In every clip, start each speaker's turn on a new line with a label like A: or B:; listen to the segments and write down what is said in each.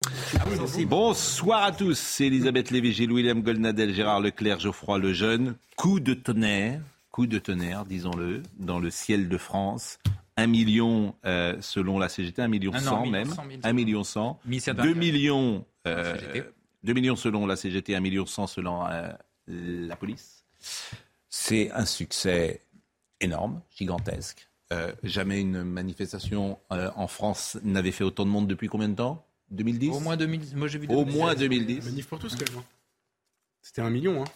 A: today.
B: Bonsoir à tous, c'est Elisabeth Lévy, William Goldnadel, Gérard Leclerc, Geoffroy Lejeune. Coup de tonnerre, coup de tonnerre, disons-le, dans le ciel de France. Un million euh, selon la CGT, un million
C: Ah non,
B: cent
C: un million
B: même,
C: cent, mille
B: un million cent,
C: Ministère de
B: deux
C: l'Intérieur.
B: millions, euh,
C: CGT.
B: deux millions selon la CGT, un million cent selon euh, la police. C'est un succès énorme, gigantesque. Euh, jamais une manifestation euh, en France n'avait fait autant de monde depuis combien de temps? 2010
C: Au moins 2000. Moi j'ai vu
B: Au
C: 2016.
B: moins 2010.
D: Manif pour tous, quasiment. C'était un million, hein.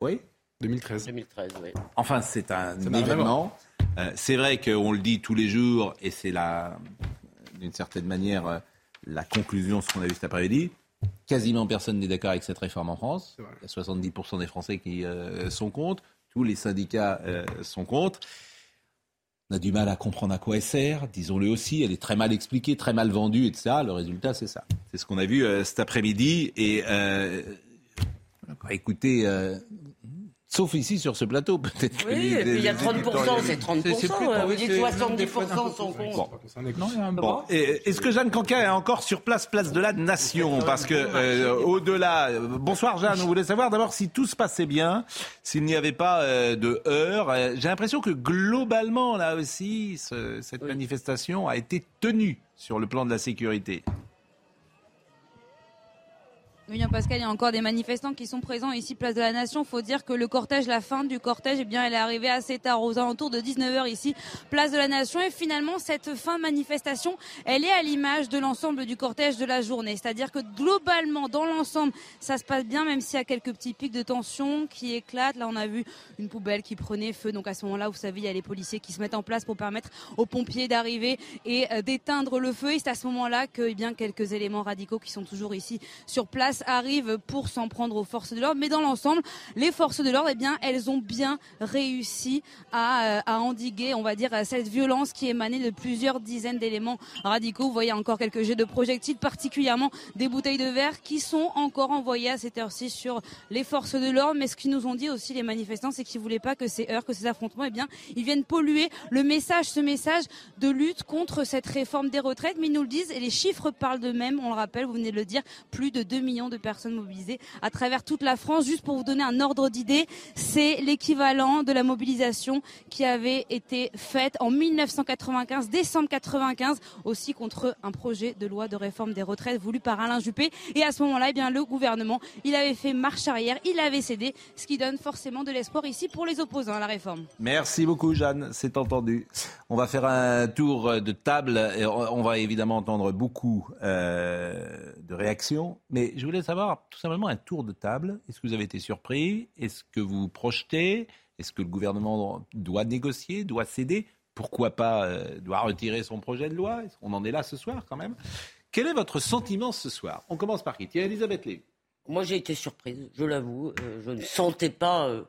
B: Oui.
D: 2013.
E: 2013, oui.
B: Enfin, c'est un événement. Euh, c'est vrai qu'on le dit tous les jours, et c'est la, d'une certaine manière, euh, la conclusion de ce qu'on a vu cet après-midi. Quasiment personne n'est d'accord avec cette réforme en France. Il y a 70% des Français qui euh, sont contre. Tous les syndicats euh, sont contre. On a du mal à comprendre à quoi elle sert, disons-le aussi. Elle est très mal expliquée, très mal vendue, etc. Le résultat, c'est ça. C'est ce qu'on a vu euh, cet après-midi. Et euh, écoutez, euh, sauf ici sur ce plateau, peut-être.
E: Oui,
B: les-
E: et puis il y a
B: les
E: 30%,
B: éditeurs-
E: c'est 30%.
C: C'est- c'est plus-
E: euh, Vous dites
C: c'est-
E: 70% sont contre.
B: Bon. Est-ce que Jeanne Canquin est encore sur place, place de la Nation? Parce que euh, au-delà, euh, bonsoir Jeanne, on voulait savoir d'abord si tout se passait bien, s'il n'y avait pas euh, de heurts. Euh, J'ai l'impression que globalement, là aussi, ce- cette
E: Oui.
B: manifestation a été tenue sur le plan de la sécurité.
F: Oui, bien Pascal, il y a encore des manifestants qui sont présents ici, place de la Nation. Faut dire que le cortège, la fin du cortège, eh bien, elle est arrivée assez tard, aux alentours de 19h ici, place de la Nation. Et finalement, cette fin de manifestation, elle est à l'image de l'ensemble du cortège de la journée. C'est-à-dire que globalement, dans l'ensemble, ça se passe bien, même s'il y a quelques petits pics de tension qui éclatent. Là, on a vu une poubelle qui prenait feu. Donc à ce moment-là, vous savez, il y a les policiers qui se mettent en place pour permettre aux pompiers d'arriver et euh, d'éteindre le feu. Et c'est à ce moment-là que eh bien, quelques éléments radicaux qui sont toujours ici sur place arrivent pour s'en prendre aux forces de l'ordre. Mais dans l'ensemble, les forces de l'ordre, eh bien, elles ont bien réussi à, euh, à endiguer, on va dire, cette violence qui émanait de plusieurs dizaines d'éléments radicaux. Vous voyez encore quelques jets de projectiles, particulièrement des bouteilles de verre qui sont encore envoyées à cette heure-ci sur les forces de l'ordre. Mais ce qu'ils nous ont dit aussi les manifestants, c'est qu'ils voulaient pas que ces heurts, que ces affrontements, eh bien, ils viennent polluer le message, ce message de lutte contre cette réforme des retraites. Mais ils nous le disent et les chiffres parlent d'eux-mêmes. On le rappelle, vous venez de le dire, plus de 2 millions de personnes mobilisées à travers toute la France. Juste pour vous donner un ordre d'idée, c'est l'équivalent de la mobilisation qui avait été faite en 1995, décembre 95, aussi contre un projet de loi de réforme des retraites voulu par Alain Juppé. Et à ce moment-là, eh bien, le gouvernement, il avait fait marche arrière, il avait cédé, ce qui donne forcément de l'espoir ici pour les opposants à la réforme.
B: Merci beaucoup Jeanne, c'est entendu. On va faire un tour de table. On va évidemment entendre beaucoup euh, de réactions, mais je savoir tout simplement un tour de table. Est-ce que vous avez été surpris? Est-ce que vous projetez? Est-ce que le gouvernement doit négocier, doit céder? Pourquoi pas euh, doit retirer son projet de loi? On en est là ce soir quand même? Quel est votre sentiment ce soir? On commence par qui? Tiens, Elisabeth Lévy.
E: Moi, j'ai été surprise, je l'avoue. Euh, je ne sentais pas euh,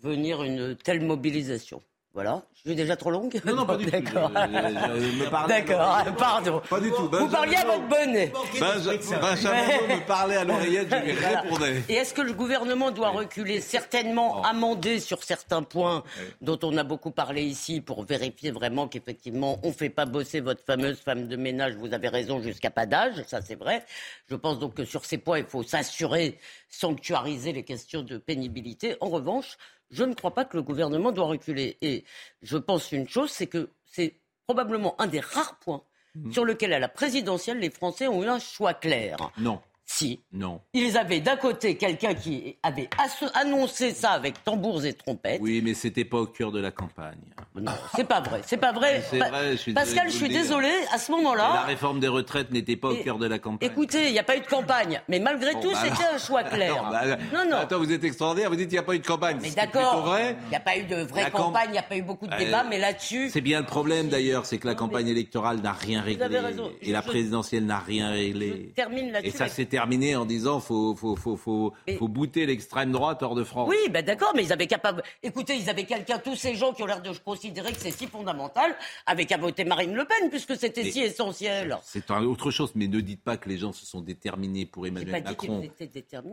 E: venir une telle mobilisation. Voilà. Je suis déjà trop longue
B: Non, non, pas du tout.
E: D'accord.
B: Parlais-
E: D'accord, pardon.
B: Pas du tout.
E: Vous
B: Benjamin
E: parliez à votre bonnet.
B: Benja- Benjamin Blanc me parlait à l'oreillette, je lui
E: Voilà.
B: répondais.
E: Et est-ce que le gouvernement doit reculer Certainement amender sur certains points dont on a beaucoup parlé ici pour vérifier vraiment qu'effectivement on ne fait pas bosser votre fameuse femme de ménage. Vous avez raison jusqu'à pas d'âge, ça c'est vrai. Je pense donc que sur ces points il faut s'assurer, sanctuariser les questions de pénibilité. En revanche, je ne crois pas que le gouvernement doit reculer. Et je pense une chose, c'est que c'est probablement un des rares points sur lequel à la présidentielle les Français ont eu un choix clair.
B: Non.
E: Si.
B: Non.
E: Ils avaient d'un côté quelqu'un qui avait annoncé ça avec tambours et trompettes.
B: Oui, mais c'était pas au cœur de la campagne.
E: Non, c'est pas vrai, c'est pas vrai.
B: C'est
E: Pa-
B: vrai, je suis
E: Pascal,
B: désolé
E: je
B: vous
E: suis désolée, à ce
B: La
E: moment-là,
B: réforme des retraites n'était pas au cœur de la campagne.
E: écoutez, il n'y a pas eu de campagne, mais malgré
B: Bon,
E: tout,
B: bah
E: c'était un choix clair.
B: Non, bah,
E: non, non.
B: Attends, vous êtes extraordinaire. Vous dites qu'il n'y a pas eu de campagne.
E: mais d'accord,
B: vrai.
E: il n'y a pas eu de vraie
B: La camp-
E: campagne, il n'y a pas eu beaucoup de
B: Euh,
E: débats, mais là-dessus,
B: C'est bien le problème d'ailleurs, c'est que la campagne électorale n'a rien réglé.
E: avez raison.
B: Et la présidentielle n'a rien réglé.
E: termine là-dessus.
B: Et ça s'est terminé en disant faut faut faut faut
E: Mais-
B: faut bouter l'extrême droite hors de France.
E: Oui, ben d'accord, mais ils avaient capable. Écoutez, ils avaient quelqu'un, tous ces gens qui ont l'air de considérer que c'est si fondamental, avaient qu'à voter Marine Le Pen, puisque c'était si essentiel.
B: C'est autre chose, mais ne dites pas que les gens se sont déterminés pour
E: pas
B: Emmanuel
E: qu'ils
B: Macron.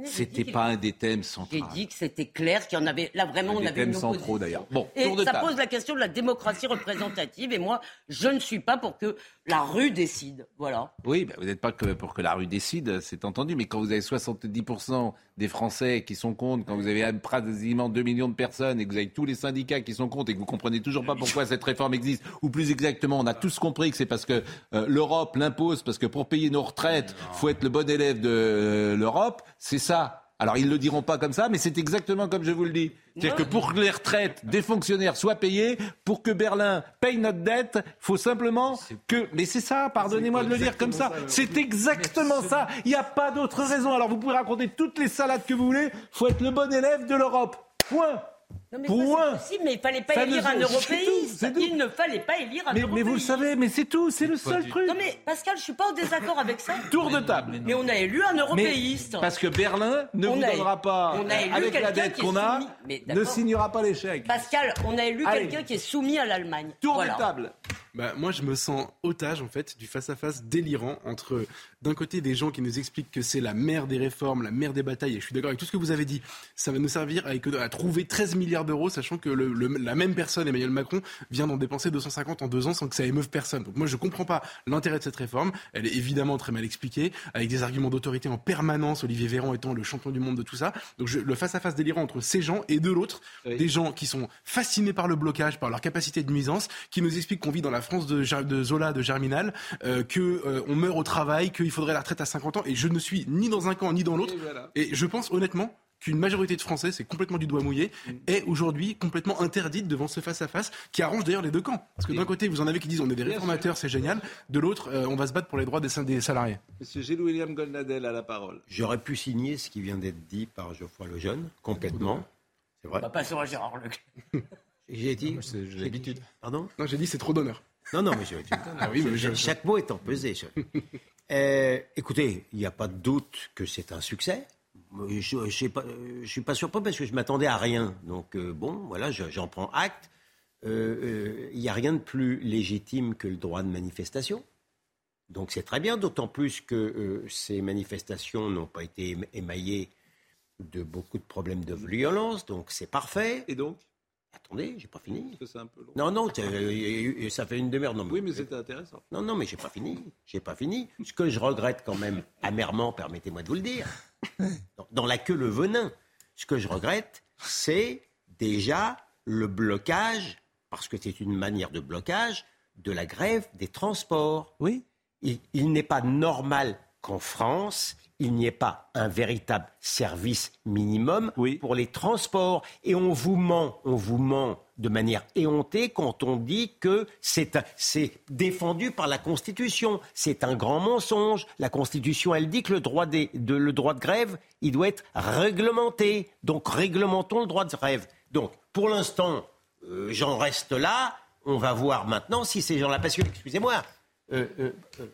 B: C'était pas un des thèmes centraux.
E: J'ai dit que c'était clair, qu'il y en avait. Là, vraiment, on
B: Des
E: avait
B: thèmes
E: une
B: centraux, d'ailleurs. Bon,
E: et
B: tour de
E: ça
B: table.
E: pose la question de la démocratie représentative. Et moi, je ne suis pas pour que la rue décide. Voilà.
B: Oui, ben, vous n'êtes pas que pour que la rue décide, c'est entendu, mais quand vous avez 70% des Français qui sont contre, quand vous avez pratiquement 2 millions de personnes et que vous avez tous les syndicats qui sont contre et que vous comprenez toujours pas pourquoi cette réforme existe, ou plus exactement, on a tous compris que c'est parce que euh, l'Europe l'impose, parce que pour payer nos retraites, faut être le bon élève de euh, l'Europe, c'est ça. Alors ils ne le diront pas comme ça, mais c'est exactement comme je vous le dis. C'est-à-dire que pour que les retraites des fonctionnaires soient payées, pour que Berlin paye notre dette, faut simplement que... Mais c'est ça, pardonnez-moi de le dire comme ça. C'est exactement ça. Il n'y a pas d'autre raison. Alors vous pouvez raconter toutes les salades que vous voulez, faut être le bon élève de l'Europe. Point.
E: Non, mais
B: Point.
E: ça, mais il fallait pas
B: Ça ne-
E: élire un européiste. Il ne fallait pas élire un
B: Mais,
E: européiste.
B: mais vous le savez, mais c'est tout, c'est le seul truc.
E: Non, mais Pascal, je suis pas en désaccord avec ça.
B: Tour de table.
E: Mais on a élu un
B: Mais
E: européiste.
B: parce que Berlin ne
E: On
B: vous
E: a-
B: donnera pas,
E: on a élu
B: avec la
E: quelqu'un
B: dette
E: qui est
B: qu'on a, ne signera pas l'échec.
E: Pascal, on a élu quelqu'un qui est soumis à l'Allemagne.
B: Tour
E: Voilà.
B: de table.
D: Bah, moi, je me sens otage en fait du face-à-face délirant entre d'un côté des gens qui nous expliquent que c'est la mère des réformes, la mère des batailles. Et je suis d'accord avec tout ce que vous avez dit. Ça va nous servir à, à trouver 13 milliards d'euros, sachant que le- le- la même personne, Emmanuel Macron, vient d'en dépenser 250 en deux ans sans que ça émeuve personne. Donc moi, je comprends pas l'intérêt de cette réforme. Elle est évidemment très mal expliquée, avec des arguments d'autorité en permanence. Olivier Véran étant le champion du monde de tout ça. Donc je- le face-à-face délirant entre ces gens et de l'autre,
B: Oui.
D: des gens qui sont fascinés par le blocage, par leur capacité de nuisance, qui nous expliquent qu'on vit dans la France de, Zola, de Germinal, euh, que euh, on meurt au travail, qu'il faudrait la retraite à 50 ans. Et je ne suis ni dans un camp ni dans l'autre. Et je pense honnêtement qu'une majorité de Français, c'est complètement du doigt mouillé, est aujourd'hui complètement interdite devant ce face-à-face qui arrange d'ailleurs les deux camps. Parce que d'un côté, vous en avez qui disent on est des réformateurs, c'est génial. De l'autre, euh, on va se battre pour les droits des, salariés.
B: Monsieur Gilles William Goldnadel a la parole.
C: J'aurais pu signer ce qui vient d'être dit par Geoffroy Lejeune, complètement. C'est vrai.
E: On va pas sur Gérard Leclerc.
C: J'ai dit.
D: C'est- j'ai
C: j'ai
D: l'habitude.
C: Pardon?
D: Non, j'ai dit c'est trop d'honneur.
C: Non, non, mais je,
D: Ah oui, mais je-
C: chaque mot étant pesé. Euh, écoutez, il n'y a pas de doute que c'est un succès. Je ne suis, pas- je suis pas surpris parce que je m'attendais à rien. Donc, euh, bon, voilà, je- j'en prends acte. Euh, euh, Il n'y a rien de plus légitime que le droit de manifestation. Donc, c'est très bien, d'autant plus que euh, ces manifestations n'ont pas été éma- émaillées de beaucoup de problèmes de violence. Donc, c'est parfait.
B: Et donc?
C: Attendez, j'ai pas fini.
B: Parce que c'est un peu long.
C: Non, non, c'est- euh, ça fait une demi-heure. Non,
B: Oui, mais c'était intéressant.
C: non, non, mais j'ai pas fini. J'ai pas fini. Ce que je regrette quand même amèrement, permettez-moi de vous le dire, dans, dans la queue le venin, ce que je regrette, c'est déjà le blocage, parce que c'est une manière de blocage, de la grève des transports.
B: Oui.
C: Il, il n'est pas normal qu'en France, il n'y ait pas un véritable service minimum
B: Oui.
C: pour les transports. Et on vous ment, on vous ment de manière éhontée quand on dit que c'est défendu par la Constitution. C'est un grand mensonge. La Constitution, elle dit que le droit, des- de, le droit de grève, il doit être réglementé. Donc réglementons le droit de grève. Donc pour l'instant, euh, j'en reste là. On va voir maintenant si ces gens-là, parce que, excusez-moi, euh, euh, euh,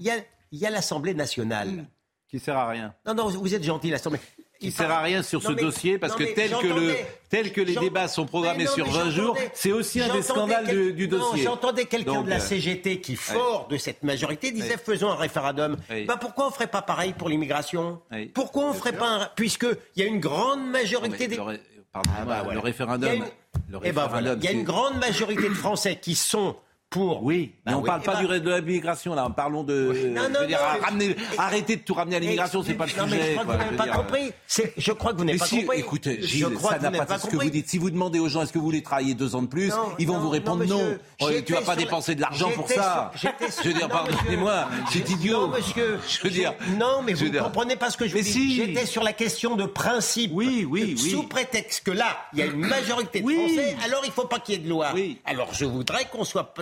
C: y il y a l'Assemblée nationale.
B: Qui sert à rien.
C: Non, non, vous êtes gentil, l'Assemblée.
B: Qui
C: Il
B: sert
C: parle-
B: à rien sur
C: Non,
B: ce
C: mais-
B: dossier parce que tel que, le, tel que les débats sont programmés
C: non,
B: sur
C: mais
B: 20 jours, c'est aussi un des scandales
C: quel-
B: du, du
C: Non,
B: dossier.
C: j'entendais quelqu'un de la
B: euh,
C: CGT qui, fort de cette majorité, disait
B: Oui.
C: faisons un référendum.
B: Oui.
C: Bah, pourquoi on ferait pas pareil pour l'immigration
B: Oui.
C: Pourquoi on ferait pas un... Puisqu'il y a une grande majorité des...
B: le ré- pardonnez-moi,
C: Ah bah voilà.
B: le référendum.
C: Il y a une-
B: le
C: Eh ben
B: référendum,
C: voilà, il y a
B: c'est-
C: une grande majorité de Français qui sont pour.
B: Oui, mais
C: Bah
B: on
C: oui.
B: parle pas
C: ben-
B: du de l'immigration là, parlons de.
C: Non,
B: je
C: non,
B: veux dire,
C: non, mais-
B: ramener- arrêtez de tout ramener à l'immigration, c'est pas le sujet.
C: mais je crois que vous n'avez pas
B: dire.
C: compris. Je crois que vous n'avez pas
B: si,
C: compris.
B: écoutez,
C: je crois
B: ça n'a pas
C: pas
B: ce que vous dites. Si vous demandez aux gens est-ce que vous voulez travailler deux ans de plus, ils vont vous répondre
C: non.
B: Oh, tu vas pas dépenser de l'argent pour ça. Je veux dire, pardonnez-moi, c'est idiot.
C: Non, monsieur.
B: Je veux dire.
C: Non, mais vous ne comprenez pas ce que je vous dis. J'étais sur la question de principe.
B: Oui, oui, oui.
C: Sous prétexte que là, il y a une majorité de
B: Oui.
C: Français, alors il ne faut pas qu'il y ait de loi.
B: Oui.
C: Alors je voudrais qu'on soit.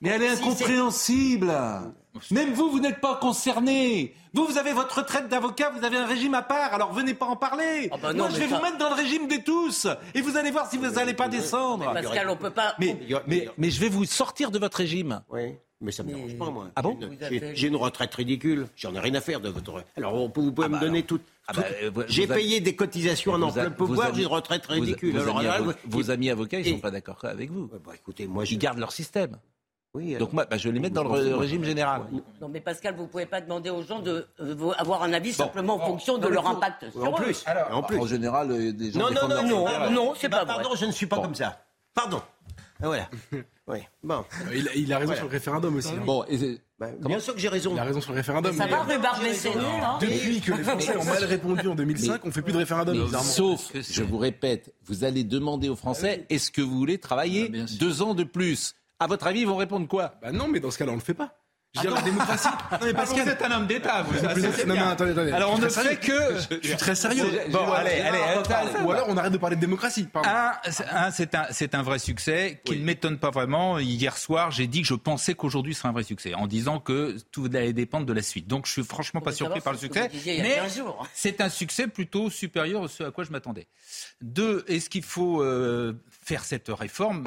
B: Mais elle est
C: si
B: incompréhensible. Même vous, vous n'êtes pas concerné. Vous, vous avez votre retraite d'avocat, vous avez un régime à part, alors venez pas en parler.
E: Ah bah non,
B: Moi, je vais
E: ça-
B: vous mettre dans le régime des tous. Et vous allez voir si vous n'allez pas descendre.
E: Pascal, on peut pas.
B: Mais, mais, mais je vais vous sortir de votre régime.
C: Oui, mais ça ne me dérange pas, moi.
B: Ah bon
C: J'ai une- retraite ridicule. J'en ai rien à faire de votre. Alors, on peut- vous pouvez
B: Ah
C: me
B: bah
C: donner
B: alors.
C: tout.
B: Ah bah,
C: tout-
B: euh,
C: J'ai payé des cotisations en emploi
B: a-
C: pouvoir, j'ai une retraite ridicule.
B: Vos,
C: Alors
B: amis,
C: là,
B: avo-
C: et-
B: vos amis avocats, ils
C: et-
B: sont pas d'accord avec vous.
C: Bah, écoutez, moi, je.
B: Ils gardent leur système.
C: Oui,
B: Donc moi, bah, je vais les mettre dans le régime général.
E: Non, mais Pascal, vous pouvez pas demander aux gens de euh, avoir un avis simplement en fonction de
C: Non, mais
E: leur
C: faut-
E: impact sur
C: En
E: eux.
C: plus. en plus.
B: En général, euh, des gens
C: Non, non, non, non,
E: non, c'est
C: Bah,
E: pas vrai.
C: Pardon, je ne suis pas comme ça. Pardon. Ah, Voilà. Oui. Bon.
D: Euh, Il, a- il a raison sur le référendum aussi. hein.
B: Bon, et
C: Bah, bien sûr que j'ai raison.
D: Il a raison sur le référendum.
E: Ça
D: mais-
E: va, Rhubarbe
D: Depuis que les Français ont mal répondu en 2005, on fait plus de référendum.
B: Mais sauf, je vous répète, vous allez demander aux Français est-ce que vous voulez travailler deux ans de plus À votre avis, ils vont répondre quoi?
D: Bah non, mais dans ce cas-là, on le fait pas. Je veux dire, la démocratie. Non, mais parce
G: Vous êtes un homme d'État, vous. ça,
D: que.
G: c'est
D: Non,
G: bien.
D: non, attendez, attendez.
G: Alors on ne fait que.
D: Je suis très sérieux.
G: Bon, allez, allez.
D: Ou alors on arrête de parler de démocratie. Pardon.
G: Un, c'est- un, c'est un, vrai succès qui ne m'étonne pas vraiment. Hier soir, j'ai dit que je pensais qu'aujourd'hui serait un vrai succès, en disant que tout allait dépendre de la suite. Donc je suis franchement pas surpris par le
E: que
G: succès, mais
E: 15 jours.
G: c'est un succès plutôt supérieur à ce à quoi je m'attendais. Deux, est-ce qu'il faut euh, faire cette réforme?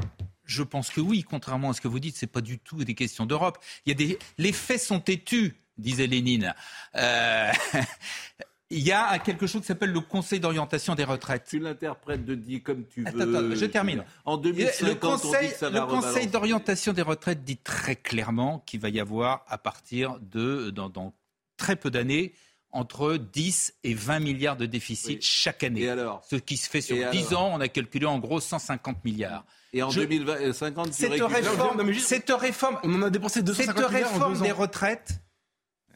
G: Je pense que oui, contrairement à ce que vous dites, c'est pas du tout des questions d'Europe. Il y a des, les faits sont têtus, disait Lénine. Euh, il y a quelque chose qui s'appelle le Conseil d'orientation des retraites.
B: Tu l'interprètes de dit comme tu veux.
G: Attends, attends, je termine.
B: En 2050,
G: Le
B: on dit
G: Conseil,
B: que ça
G: le
B: va
G: Conseil
B: rebalancer.
G: d'orientation des retraites dit très clairement qu'il va y avoir, à partir de, dans, dans très peu d'années, entre 10 et 20 milliards de déficit
B: Oui.
G: chaque année.
B: Et alors
G: Ce qui se fait sur
B: Et
G: 10
B: alors
G: ans, on a calculé en gros 150 milliards.
B: Et en
G: Je-
B: 2050, tu
G: Cette réforme,
D: non, je-
G: cette réforme,
D: On en a dépensé
G: cette
D: 250 milliards en
G: réforme
D: deux ans.
G: des retraites,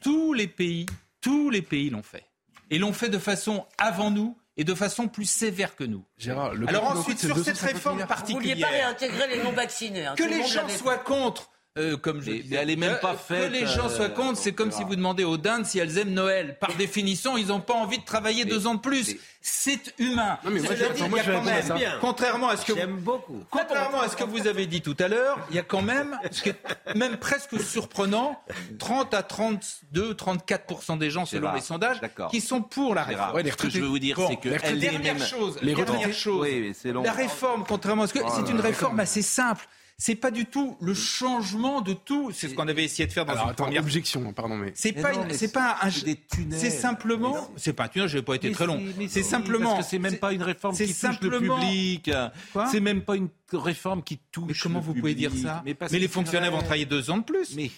G: tous les pays, tous les pays l'ont fait. Et l'ont fait de façon avant nous et de façon plus sévère que nous.
D: Gérard, le
G: Alors ensuite, sur cette
D: 250
G: réforme
D: milliards.
E: Vous vouliez pas
G: particulière,
E: réintégrer les non-vaccinés. hein.
G: que les gens soient contre, euh, comme je
B: Mais-
G: disais,
B: mais elle est même pas
G: que
B: faite,
G: les gens
B: euh,
G: soient contre, c'est comme si vous demandez aux dindes si elles aiment Noël. Par définition, ils n'ont pas envie de travailler deux ans de plus. C'est humain.
D: Non, mais moi, je- moi, je
G: quand même, contrairement à ce que
C: J'aime beaucoup.
G: Contrairement à ce que vous avez dit tout à l'heure, il y a quand même, ce qui est même presque surprenant, 30 à 32, 34 des gens, selon les sondages, qui sont pour la réforme.
D: Ouais, les
B: ce que je veux vous dire,
G: Bon,
B: c'est que
D: les
B: elle est
G: dernière
B: même.
G: chose,
D: Les retraités.
B: Oui,
G: la réforme, contrairement à ce que c'est une réforme assez simple. C'est pas du tout le changement de tout. C'est ce qu'on avait essayé de faire dans
D: Alors
G: une
D: attends,
G: première.
D: objection, pardon, mais.
G: C'est pas,
B: non,
G: une-
B: mais
G: c'est pas un.
B: c'est des tunnels.
G: C'est simplement. C'est pas un tunnel. Je n'ai pas été
B: Mais
G: très long. C'est
B: si,
G: simplement.
B: Parce que c'est même pas une réforme qui touche le public. C'est même pas une réforme qui touche.
G: Mais comment
B: le
G: vous pouvez dire ça
B: Mais,
G: les fonctionnaires vont travailler deux ans de plus.
B: Mais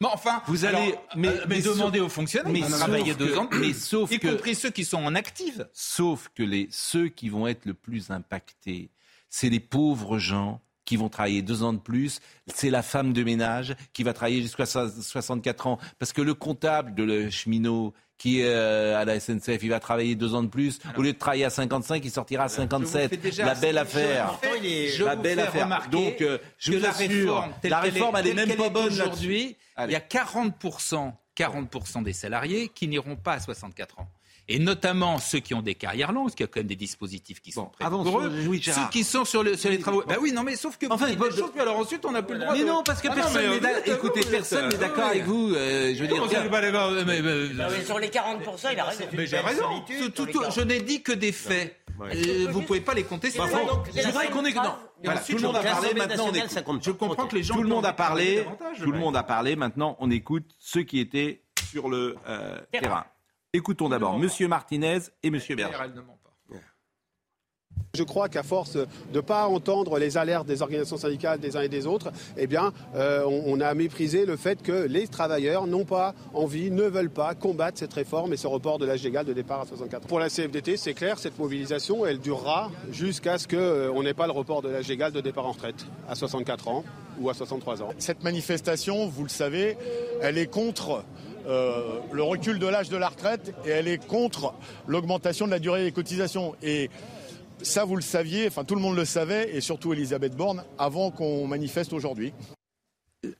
G: Mais enfin,
B: Vous
G: alors,
B: allez- mais-
G: euh, mais,
B: mais
G: demandez
B: sauf-
G: aux fonctionnaires
B: mais
G: travailler
B: que-
G: deux ans, de plus,
B: mais sauf
G: y
B: que-
G: compris ceux qui sont en active.
B: Sauf que les, ceux qui vont être le plus impactés, c'est les pauvres gens qui vont travailler deux ans de plus. C'est la femme de ménage qui va travailler jusqu'à so- 64 ans. Parce que le comptable de le cheminot qui est euh, à la SNCF, il va travailler deux ans de plus. Au lieu de travailler à 55, il sortira à
G: Je vous
B: 57.
G: fais déjà-
B: La belle affaire.
G: je-
B: la belle affaire. Donc, euh, je vous
G: la
B: assure,
G: réforme,
B: la réforme, elle est
G: telle
B: même pas bonne
G: aujourd'hui. Il y a 40%, 40% des salariés qui n'iront pas à 64 ans. Et notamment ceux qui ont des carrières longues, parce qu'il y a quand même des dispositifs qui sont
B: Bon,
G: pour eux.
B: oui,
G: ceux qui sont sur, le- sur les travaux. Bah oui, non, mais sauf que
B: Enfin,
G: vous dites des choses, puis alors ensuite on n'a plus le droit.
B: Mais
G: de-
B: non, parce que
G: Ah
B: personne n'est d'accord. Écoutez, personne n'est d'accord avec vous. euh, je veux dire,
G: pas mais- mais-
E: sur les 40%, il a raison.
G: mais j'ai raison. Je n'ai dit que des faits. Euh, vous pouvez pas les contester.
E: Bah,
G: je voudrais qu'on ait- non. Et
B: Voilà,
G: ensuite,
B: tout le monde a parlé, maintenant on
C: nationale,
B: écoute.
C: ça compte
G: Je comprends que les gens
B: tout le monde a parlé. Tout le monde a parlé. Maintenant, on écoute ceux qui étaient sur le euh, terrain. Écoutons d'abord Monsieur Martinez et Monsieur Berger.
G: Elle ne ment pas.
H: Je crois qu'à force de ne pas entendre les alertes des organisations syndicales des uns et des autres, eh bien, euh, on, on a méprisé le fait que les travailleurs n'ont pas envie, ne veulent pas combattre cette réforme et ce report de l'âge légal de départ à 64 ans. Pour la CFDT, c'est clair, cette mobilisation, elle durera jusqu'à ce qu'on n'ait pas le report de l'âge légal de départ en retraite à 64 ans. ou à 63 ans.
I: Cette manifestation, vous le savez, elle est contre euh, le recul de l'âge de la retraite et elle est contre l'augmentation de la durée des cotisations. Et ça, vous le saviez, enfin tout le monde le savait, et surtout Elisabeth Borne, avant qu'on manifeste aujourd'hui.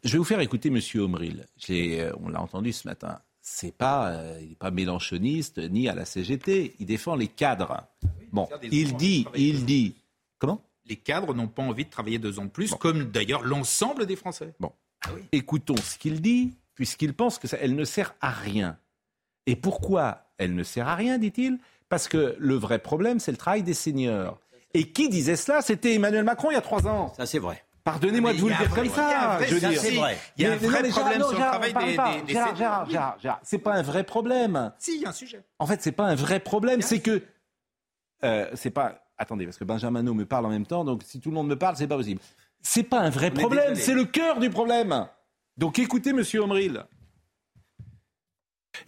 B: Je vais vous faire écouter M. Omril. Euh, on l'a entendu ce matin. C'est pas, euh, il n'est pas mélanchoniste ni à la CGT. Il défend les cadres. Bon, il dit, il dit. Comment?
G: Les cadres n'ont pas envie de travailler deux ans de plus, comme d'ailleurs l'ensemble des Français.
B: Bon, ah écoutons ce qu'il dit, puisqu'il pense que ça, elle ne sert à rien. Et pourquoi elle ne sert à rien, dit-il? Parce que le vrai problème, c'est le travail des seniors. Et qui disait cela? C'était Emmanuel Macron il y a trois ans.
C: Ça, c'est vrai.
B: Pardonnez-moi de vous le dire comme ça.
G: Je veux c'est vrai. Il y a un vrai problème sur le travail des,
B: Gérard, Gérard, Gérard, Gérard, c'est pas un vrai problème.
G: Si, il y a un sujet.
B: En fait, c'est pas un vrai problème. C'est que euh, c'est pas. Attendez, parce que Benjamin me parle en même temps, donc si tout le monde me parle, c'est pas possible. C'est pas un vrai problème. C'est le cœur du problème. Donc écoutez, Monsieur Omril.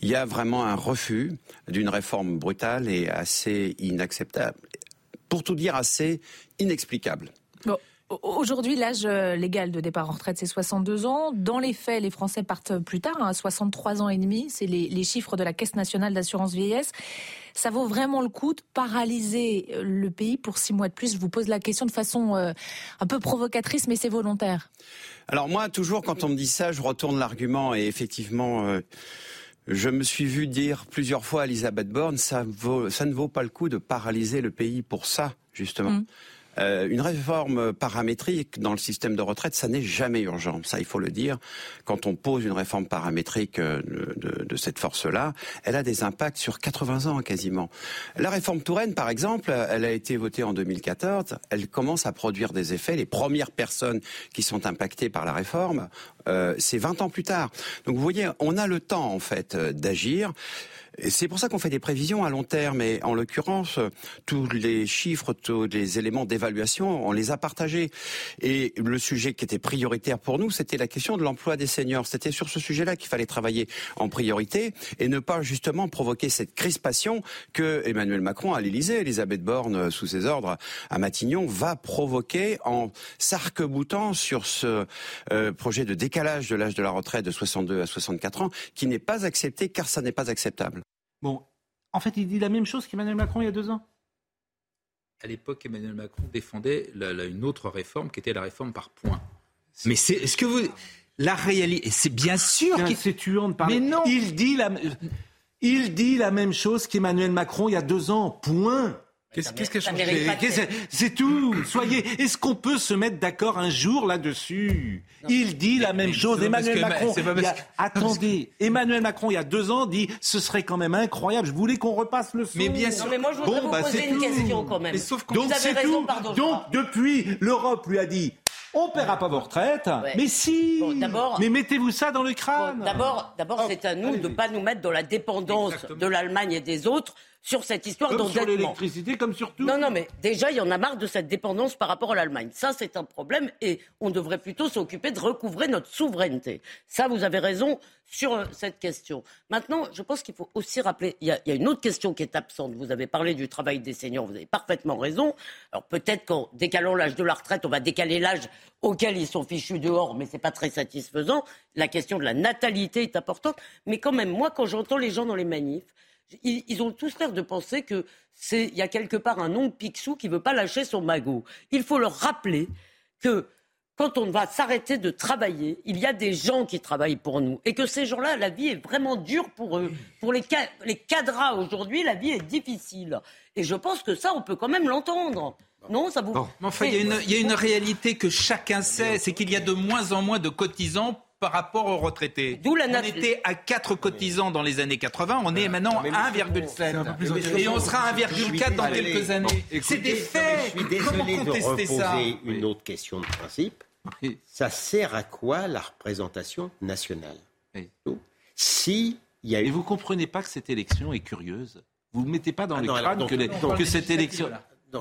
J: Il y a vraiment un refus d'une réforme brutale et assez inacceptable. Pour tout dire, assez inexplicable.
K: Aujourd'hui, l'âge euh, légal de départ en retraite, c'est 62 ans. Dans les faits, les Français partent plus tard, à hein, 63 ans et demi. C'est les, chiffres de la Caisse nationale d'assurance vieillesse. Ça vaut vraiment le coup de paralyser euh, le pays pour six mois de plus Je vous pose la question de façon euh, un peu provocatrice, mais c'est volontaire.
J: Alors moi, toujours quand on me dit ça, je retourne l'argument et effectivement... Je me suis vu dire plusieurs fois à Elisabeth Borne, ça, ça ne vaut pas le coup de paralyser le pays pour ça, justement. Mmh. Euh, une réforme paramétrique dans le système de retraite, ça n'est jamais urgent. Ça, il faut le dire. Quand on pose une réforme paramétrique euh, de, de, cette force-là, elle a des impacts sur 80 ans quasiment. La réforme Touraine, par exemple, elle a été votée en 2014. Elle commence à produire des effets. Les premières personnes qui sont impactées par la réforme, euh, c'est 20 ans plus tard. Donc vous voyez, on a le temps en fait euh, d'agir. C'est pour ça qu'on fait des prévisions à long terme. Et en l'occurrence, tous les chiffres, tous les éléments d'évaluation, on les a partagés. Et le sujet qui était prioritaire pour nous, c'était la question de l'emploi des seniors. C'était sur ce sujet-là qu'il fallait travailler en priorité et ne pas justement provoquer cette crispation que Emmanuel Macron à l'Élysée, Elisabeth Borne sous ses ordres à Matignon, va provoquer en s'arc-boutant sur ce euh, projet de décalage de l'âge de la retraite de 62 à 64 ans, qui n'est pas accepté car ça n'est pas acceptable.
B: Bon, en fait, il dit la même chose qu'Emmanuel Macron il y a deux ans.
G: À l'époque, Emmanuel Macron défendait une autre réforme qui était la réforme par points. Mais c'est est-ce que vous la réalité c'est bien sûr
B: qu'il c'est tuant de parler. Mais non, il dit la il dit la même chose qu'Emmanuel Macron il y a deux ans. Point.
G: Qu'est-ce qui a changé
B: C'est tout. Soyez. Est-ce qu'on peut se mettre d'accord un jour là-dessus Il dit la même chose. Emmanuel Macron. Attendez. Emmanuel Macron, il y a deux ans, dit ce serait quand même incroyable. Je voulais qu'on repasse le son.
E: Mais bien sûr. mais moi, je voudrais vous bah, poser une question quand même.
B: sauf Donc, vous avez raison, pardon. Donc, depuis, l'Europe lui a dit on ne paiera pas vos retraites. Mais si. mais mettez-vous ça dans le crâne.
E: d'abord, d'abord, c'est à nous de ne pas nous mettre dans la dépendance de l'Allemagne et des autres sur cette histoire
B: d'endettement. Sur l'électricité, comme sur tout.
E: Non, non, mais déjà, il y en a marre de cette dépendance par rapport à l'Allemagne. Ça, c'est un problème et on devrait plutôt s'occuper de recouvrer notre souveraineté. Ça, vous avez raison sur euh, cette question. Maintenant, je pense qu'il faut aussi rappeler, il y, a, il y, a, une autre question qui est absente. Vous avez parlé du travail des seniors, vous avez parfaitement raison. Alors peut-être qu'en décalant l'âge de la retraite, on va décaler l'âge auquel ils sont fichus dehors, mais ce n'est pas très satisfaisant. La question de la natalité est importante. Mais quand même, moi, quand j'entends les gens dans les manifs, ils, ont tous l'air de penser que c'est il y a quelque part un nom Picsou qui veut pas lâcher son magot. Il faut leur rappeler que quand on va s'arrêter de travailler, il y a des gens qui travaillent pour nous. Et que ces gens-là, la vie est vraiment dure pour eux. Pour les, les cadras aujourd'hui, la vie est difficile. Et je pense que ça, on peut quand même l'entendre. Non, ça vous.
G: enfin, il y, y, a une réalité que chacun sait, c'est qu'il y a de moins en moins de cotisants par rapport aux retraités. on était à 4 cotisants dans les années 80, on est maintenant à 1,7. Et on sera à 1,4 dans quelques années. C'est des faits.
C: Je suis désolé de reposer une autre question de principe. Ça sert à quoi la représentation nationale Si
B: il y a Et vous comprenez pas que cette élection est curieuse Vous ne mettez pas dans ah le crâne que, que cette élection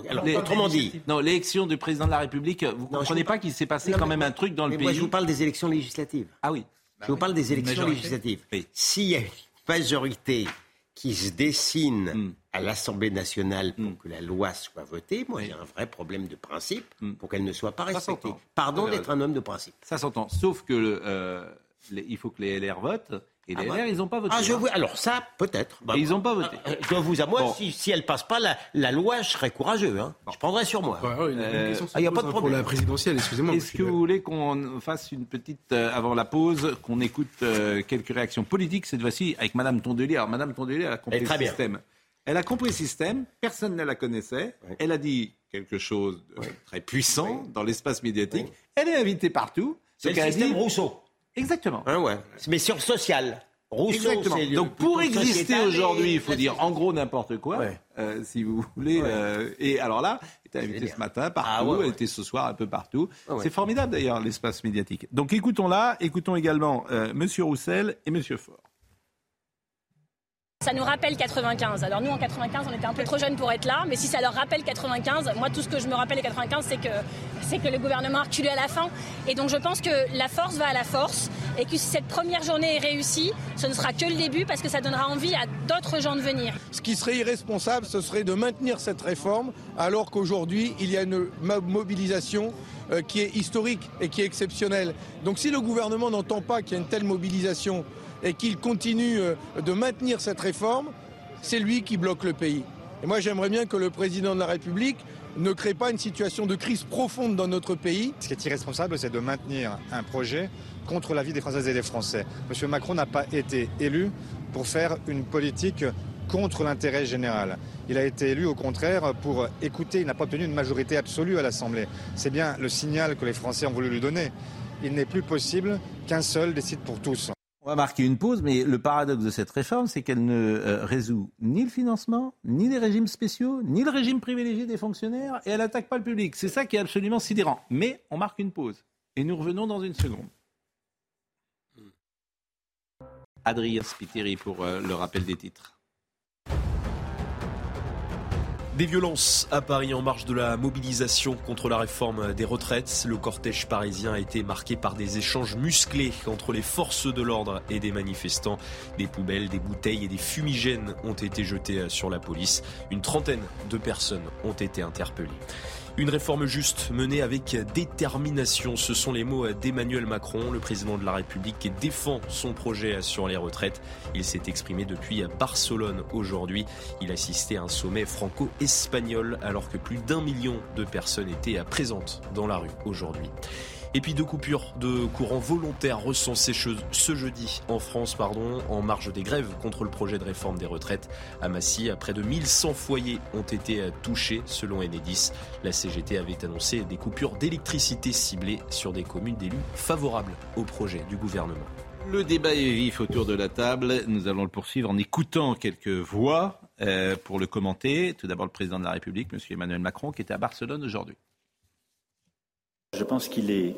C: alors, autrement dit.
B: Non, l'élection du président de la République, vous ne comprenez pas, qu'il s'est passé quand même un truc dans le pays.
C: Moi, je vous parle des élections législatives.
B: Ah oui.
C: Je vous parle des élections législatives. S'il y a une majorité qui se dessine
B: Mm.
C: à l'Assemblée nationale pour
B: Mm.
C: que la loi soit votée, moi
B: Oui.
C: j'ai un vrai problème de principe
B: Mm.
C: pour qu'elle ne soit pas respectée. Pardon d'être un homme de principe.
B: Ça s'entend. Sauf que euh, les- il faut que les LR votent. Et les
C: Ah bah.
B: LR, ils n'ont pas voté.
C: Ah, je
B: hein.
C: vois. Alors ça, peut-être. Bah,
B: ils n'ont pas voté.
C: euh, Je dois vous à moi,
B: Bon.
C: si, si elle passe pas la, la loi, je serais courageux. Hein. Je prendrais sur moi.
D: Ouais, une
B: Euh,
C: ah, a pas de
D: hein, Pour
C: problème.
D: la présidentielle, excusez-moi.
B: Est-ce que vous voulez qu'on fasse une petite, euh, avant la pause, qu'on écoute euh, quelques réactions politiques, cette fois-ci avec Madame Tondelier Alors, Madame Tondelier, elle a compris
C: Elle
B: le
C: bien.
B: système. Elle a compris le système, personne ne la connaissait.
C: Oui.
B: Elle a dit quelque chose de très puissant dans l'espace médiatique. Elle est invitée partout.
C: C'est le système
B: dit-
C: Rousseau.
B: Exactement.
C: Hein, ouais. Mais sur social. Rousseau,
B: Exactement.
C: c'est le-
B: Donc pour exister aujourd'hui, il faut dire en gros n'importe quoi,
C: Ouais.
B: euh, si vous voulez.
C: Ouais.
B: euh, et alors là, elle était invitée ce matin partout,
C: Ah ouais, ouais.
B: elle était ce soir un peu partout.
C: Ah ouais.
B: C'est formidable d'ailleurs l'espace médiatique. Donc écoutons-la, écoutons également euh, Monsieur Roussel et Monsieur Faure.
L: Ça nous rappelle 95. Alors nous en 95, on était un peu trop jeunes pour être là, mais si ça leur rappelle 95, moi tout ce que je me rappelle de 95, c'est que c'est que le gouvernement a reculé à la fin. Et donc je pense que la force va à la force et que si cette première journée est réussie, ce ne sera que le début parce que ça donnera envie à d'autres gens de venir.
H: Ce qui serait irresponsable, ce serait de maintenir cette réforme alors qu'aujourd'hui, il y a une mo- mobilisation euh, qui est historique et qui est exceptionnelle. Donc si le gouvernement n'entend pas qu'il y a une telle mobilisation et qu'il continue euh, de maintenir cette réforme, c'est lui qui bloque le pays. Et moi, j'aimerais bien que le président de la République ne crée pas une situation de crise profonde dans notre pays.
M: Ce qui est irresponsable, c'est de maintenir un projet contre la vie des Françaises et des Français. Monsieur Macron n'a pas été élu pour faire une politique contre l'intérêt général. Il a été élu au contraire pour écouter, il n'a pas obtenu une majorité absolue à l'Assemblée. C'est bien le signal que les Français ont voulu lui donner. Il n'est plus possible qu'un seul décide pour tous.
B: On va marquer une pause, mais le paradoxe de cette réforme, c'est qu'elle ne euh, résout ni le financement, ni les régimes spéciaux, ni le régime privilégié des fonctionnaires, et elle n'attaque pas le public. C'est ça qui est absolument sidérant. Mais on marque une pause, et nous revenons dans une seconde. Adrien Spiteri pour euh, le rappel des titres.
N: Des violences à Paris en marge de la mobilisation contre la réforme des retraites. Le cortège parisien a été marqué par des échanges musclés entre les forces de l'ordre et des manifestants. Des poubelles, des bouteilles et des fumigènes ont été jetés sur la police. Une trentaine de personnes ont été interpellées. Une réforme juste menée avec détermination, ce sont les mots d'Emmanuel Macron, le président de la République, qui défend son projet sur les retraites. Il s'est exprimé depuis Barcelone aujourd'hui. Il assistait à un sommet franco-espagnol alors que plus d'un million de personnes étaient présentes dans la rue aujourd'hui. Et puis deux coupures de courant volontaires recensées ce jeudi en France, pardon, en marge des grèves contre le projet de réforme des retraites. À Massy, près de 1100 foyers ont été touchés selon Enedis. La CGT avait annoncé des coupures d'électricité ciblées sur des communes d'élus favorables au projet du gouvernement.
B: Le débat est vif autour de la table. Nous allons le poursuivre en écoutant quelques voix euh, pour le commenter. Tout d'abord, le président de la République, M. Emmanuel Macron, qui était à Barcelone aujourd'hui.
O: Je pense qu'il est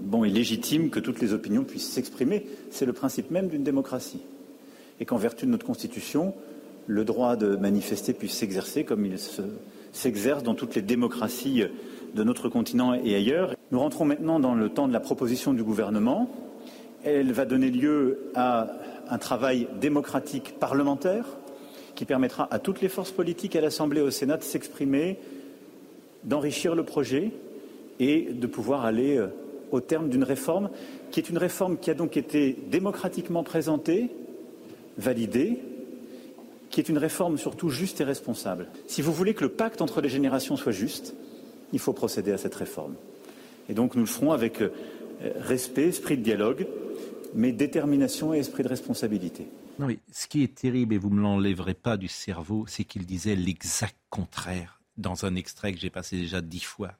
O: bon et légitime que toutes les opinions puissent s'exprimer. C'est le principe même d'une démocratie. Et qu'en vertu de notre Constitution, le droit de manifester puisse s'exercer comme il se- s'exerce dans toutes les démocraties de notre continent et ailleurs. Nous rentrons maintenant dans le temps de la proposition du gouvernement. Elle va donner lieu à un travail démocratique parlementaire qui permettra à toutes les forces politiques à l'Assemblée et au Sénat de s'exprimer, d'enrichir le projet et de pouvoir aller euh, au terme d'une réforme qui est une réforme qui a donc été démocratiquement présentée, validée, qui est une réforme surtout juste et responsable. Si vous voulez que le pacte entre les générations soit juste, il faut procéder à cette réforme. Et donc nous le ferons avec euh, respect, esprit de dialogue, mais détermination et esprit de responsabilité.
B: Non, ce qui est terrible, et vous ne me l'enlèverez pas du cerveau, c'est qu'il disait l'exact contraire dans un extrait que j'ai passé déjà dix fois.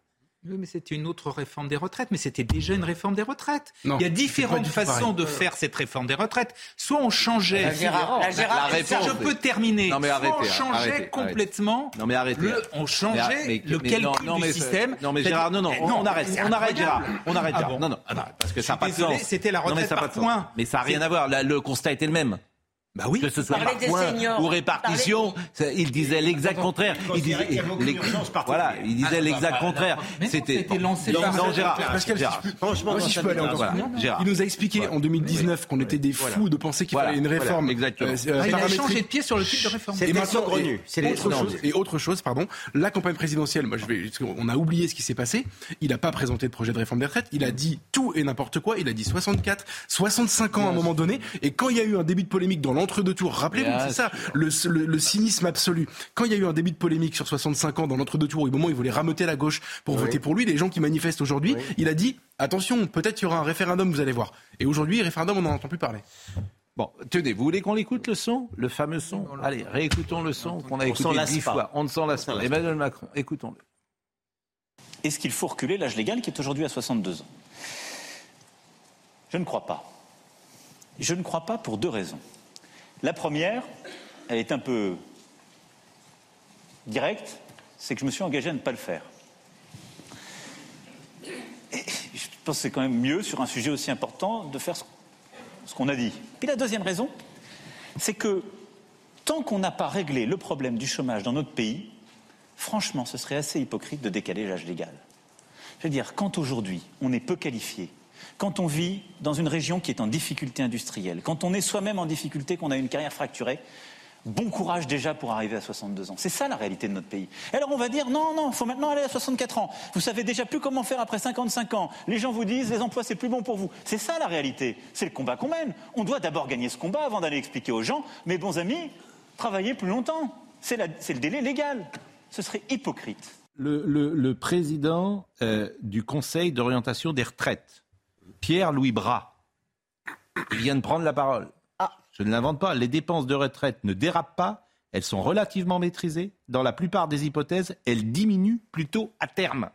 G: Oui, mais c'était une autre réforme des retraites, mais c'était déjà une réforme des retraites.
B: Non,
G: Il y a différentes
B: du tout
G: façon
B: pareil.
G: de faire cette réforme des retraites. Soit on changeait.
B: La Gérard- la Gérard- la réponse,
G: je peux terminer.
B: Non, mais
G: Soit
B: arrêtez,
G: on changeait
B: arrêtez,
G: complètement.
B: Non mais arrêtez.
G: Le- on changeait
B: Mais- mais-
G: le calcul
B: non, non,
G: du
B: mais-
G: système.
B: Non mais Gérard, non non,
G: Eh,
B: on, on arrête, on arrête Gérard, on arrête
G: Ah
B: Gérard.
G: bon
B: non non, non, parce que ça n'a pas de sens.
G: c'était la
B: Non, mais
G: retraite par points.
B: Mais ça n'a rien à voir. Là, le constat était le même.
G: Bah oui.
B: Que ce soit par
E: des
B: point
E: seniors.
B: ou répartition, il disait l'exact contraire. Il disait,
C: partout.
B: voilà, il disait
G: Ah,
B: l'exact
G: bah,
B: contraire.
G: mais non,
B: C'était
G: lancé
B: Non,
G: par-
B: non, Gérard.
D: Pascal, si
B: Gérard.
D: je peux-
C: Franchement,
D: moi,
C: dans
D: si je
C: sa
D: peux aller encore
B: Voilà, Gérard.
D: il nous a expliqué en 2019 qu'on était des fous de penser qu'il
B: Voilà,
D: fallait une
B: voilà,
D: réforme
B: exactement.
D: euh,
G: Ah, il a changé de pied sur le type de réforme.
C: C'est
D: Et
C: des
D: maintenant,
C: C'est
D: autre chose, et autre chose, pardon, la campagne présidentielle, moi je vais, on a oublié ce qui s'est passé. Il n'a pas présenté de projet de réforme des retraites. Il a dit tout et n'importe quoi. Il a dit 64, 65 ans à un moment donné. Et quand il y a eu un début de polémique dans l'entre-deux tours, rappelez-vous, c'est ça, le, le- le cynisme absolu. Quand il y a eu un début de polémique sur 65 ans dans l'entre-deux tours, au moment où il voulait rameuter la gauche pour voter pour lui, les gens qui manifestent aujourd'hui, il a dit attention, peut-être il y aura un référendum, vous allez voir. Et aujourd'hui, référendum, on n'en entend plus parler.
B: Bon, tenez, vous voulez qu'on l'écoute le son? Le fameux son? Allez, réécoutons le son qu'on a
C: On
B: écouté dix fois. On ne s'en lasse pas. Emmanuel Macron, écoutons-le.
O: Est-ce qu'il faut reculer l'âge légal qui est aujourd'hui à 62 ans? Je ne crois pas. Je ne crois pas pour deux raisons. La première, elle est un peu directe, c'est que je me suis engagé à ne pas le faire. Je pense que c'est quand même mieux, sur un sujet aussi important, de faire ce ce qu'on a dit. Puis la deuxième raison, c'est que tant qu'on n'a pas réglé le problème du chômage dans notre pays, franchement, ce serait assez hypocrite de décaler l'âge légal. Je veux dire, quand aujourd'hui on est peu qualifié, quand on vit dans une région qui est en difficulté industrielle, quand on est soi-même en difficulté, qu'on a une carrière fracturée, bon courage déjà pour arriver à 62 ans. C'est ça la réalité de notre pays. Alors on va dire non, non, il faut maintenant aller à 64 ans. Vous savez déjà plus comment faire après 55 ans. Les gens vous disent les emplois c'est plus bon pour vous. C'est ça la réalité. C'est le combat qu'on mène. On doit d'abord gagner ce combat avant d'aller expliquer aux gens, mes bons amis, travaillez plus longtemps. C'est le délai légal. Ce serait hypocrite.
B: Le président euh, du Conseil d'orientation des retraites, Pierre-Louis Bras, il vient de prendre la parole. Je ne l'invente pas. Les dépenses de retraite ne dérapent pas. Elles sont relativement maîtrisées. Dans la plupart des hypothèses, elles diminuent plutôt à terme.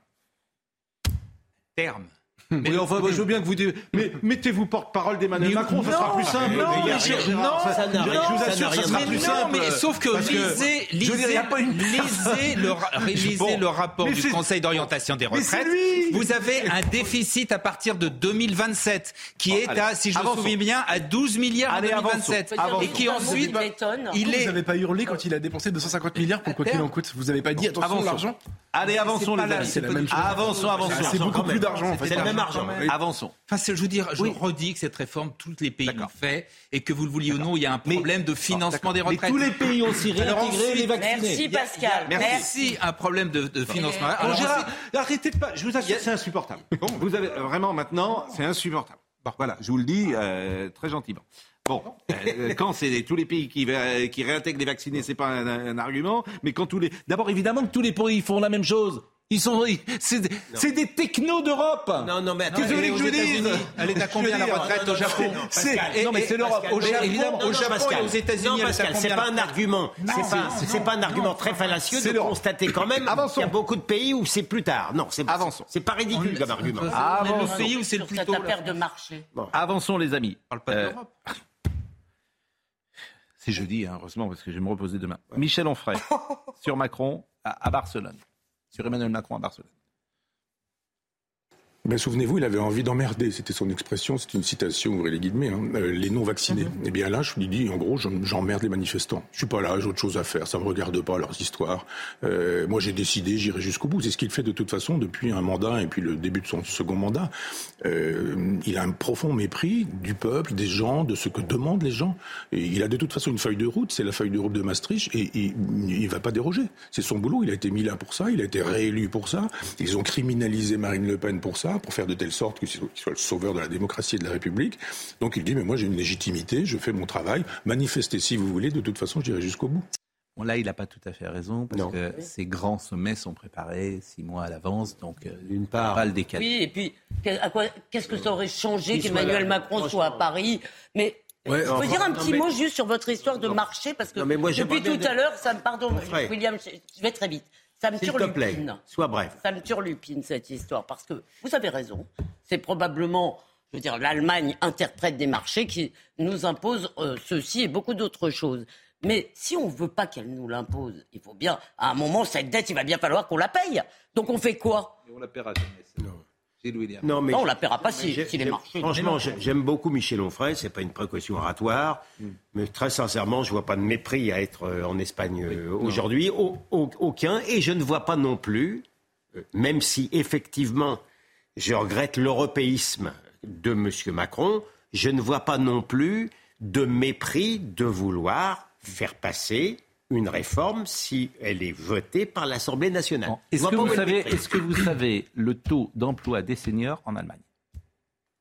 G: Terme.
B: Mais enfin, moi, je veux bien que vous dites, mais mettez-vous porte-parole d'Emmanuel Macron, ça
G: non,
B: sera plus simple.
G: non,
B: Mais
G: je- non,
B: ça-
G: ça n'a
B: je vous
G: ça
B: assure, ça
G: rien
B: sera plus
G: voir.
B: simple.
G: Mais sauf que lisez,
B: dire, pas une
G: lisez le, ra- lisez
B: Bon.
G: le rapport du Conseil d'orientation des
B: Mais c'est
G: retraites.
B: lui
G: Vous avez un déficit à partir de 2027 qui
B: Bon,
G: est
B: allez,
G: à, si je me souviens bien, à 12 milliards
B: Allez,
G: en
B: avançons.
G: 2027.
B: Avançons.
G: Et qui ensuite, il est
D: Vous n'avez pas hurlé quand il a dépensé 250 milliards pour quoi qu'il en coûte? Vous n'avez pas dit attention l'argent?
B: Allez, avançons, les
G: la-
B: amis.
D: c'est la même chose.
B: Avançons, avançons.
D: C'est beaucoup plus d'argent en fait.
C: C'est le même argent.
B: Avançons.
G: Enfin, je veux dire, je
B: Oui.
G: redis que cette réforme, tous les pays l'ont fait, et que vous le vouliez ou non, il y a un
B: Mais-
G: problème de financement des
B: Mais
G: retraites.
B: tous les pays ont aussi réintégré
G: ensuite-
B: les vaccinés.
E: Merci Pascal.
G: Merci, un problème de, de financement. Alors
B: Gérard, arrêtez de pas. Je vous assure, c'est insupportable. Bon, vous avez euh, vraiment maintenant, c'est insupportable. Bon, voilà, je vous le dis euh, très gentiment. Bon, euh, quand c'est tous les pays qui, qui réintègrent les vaccinés, c'est pas un, un argument. Mais quand tous les, d'abord évidemment que tous les pays font la même chose. Ils sont, c'est des- c'est des technos d'Europe.
C: Non, non, mais attends,
B: Qu'est-ce que vous voulez que je vous dise
G: Elle est à combien la retraite au Japon
B: C'est,
C: Pascal,
B: non mais c'est l'Europe. Au Japon,
G: évidemment,
B: au
G: au Japon
C: Pascal.
G: et aux États-Unis,
C: Non, Pascal, c'est pas un argument. C'est
G: Non,
C: pas,
G: c'est-
C: c'est pas un argument très fallacieux
B: C'est
C: de
B: l'Europe.
C: constater quand même
B: Avançons.
C: qu'il y a beaucoup de pays où c'est plus tard. Non, c'est
B: Avançons.
C: C'est pas ridicule comme argument.
B: Avançons.
G: le pays où c'est le plus
E: affaire de marché.
B: Avançons les amis.
G: parle pas de
B: C'est jeudi, hein, heureusement, parce que je vais me reposer demain. Michel Onfray, sur Macron à, à Barcelone. Sur Emmanuel Macron à Barcelone.
P: Ben, Souvenez-vous, il avait envie d'emmerder, c'était son expression, c'est une citation, ouvrez les guillemets, hein, euh, les non-vaccinés. Eh bien là, je lui dis, en gros, j'em- j'emmerde les manifestants. Je suis pas là, j'ai autre chose à faire, ça me regarde pas, leurs histoires. Euh, moi, j'ai décidé, j'irai jusqu'au bout. C'est ce qu'il fait de toute façon depuis un mandat et puis le début de son second mandat. Euh, il a un profond mépris du peuple, des gens, de ce que demandent les gens. Et il a de toute façon une feuille de route, c'est la feuille de route de Maastricht, et, et il va pas déroger. C'est son boulot, il a été mis là pour ça, il a été réélu pour ça. Ils ont criminalisé Marine Le Pen pour ça, pour faire de telle sorte qu'il soit le sauveur de la démocratie et de la République. Donc il dit, mais moi j'ai une légitimité, je fais mon travail, manifestez si vous voulez, de toute façon j'irai jusqu'au bout.
B: Bon, là, il n'a pas tout à fait raison, parce que ces grands sommets sont préparés six mois à l'avance, donc euh,
C: D'une part.
B: pas le décaler.
E: Oui, et puis, qu'est- à quoi- qu'est-ce que ça aurait changé qu'Emmanuel Macron soit à. Paris? Mais
D: Ouais,
E: je peux
D: enfin,
E: dire un
C: non,
E: petit
C: mais-
E: mot juste sur votre histoire de marché parce que
C: Non, mais moi,
E: depuis tout à l'heure, ça me pardon,
C: Frère.
E: William, je vais très vite. Ça me
C: S'il te plaît,
E: turlupine.
C: sois bref.
E: Ça me turlupine cette histoire parce que vous avez raison. C'est probablement, je veux dire, l'Allemagne interprète des marchés qui nous impose euh, ceci et beaucoup d'autres choses. Mais si on veut pas qu'elle nous l'impose, il faut bien, à un moment, cette dette, il va bien falloir qu'on la paye. Donc on fait quoi?
B: Et on la paiera jamais. William.
C: Non, mais
E: Non, on la paiera pas si, les marchés.
C: Franchement, j'aime beaucoup Michel Onfray. C'est pas une précaution oratoire, mais très sincèrement, je vois pas de mépris à être euh, en Espagne euh, aujourd'hui, Au- au- aucun. Et je ne vois pas non plus, euh, même si effectivement, je regrette l'européisme de M. Macron, je ne vois pas non plus de mépris de vouloir faire passer une réforme si elle est votée par l'Assemblée nationale.
B: Est-ce que, vous
C: est
B: savez,
C: mépris.
B: est-ce que vous savez le taux d'emploi des seniors en Allemagne?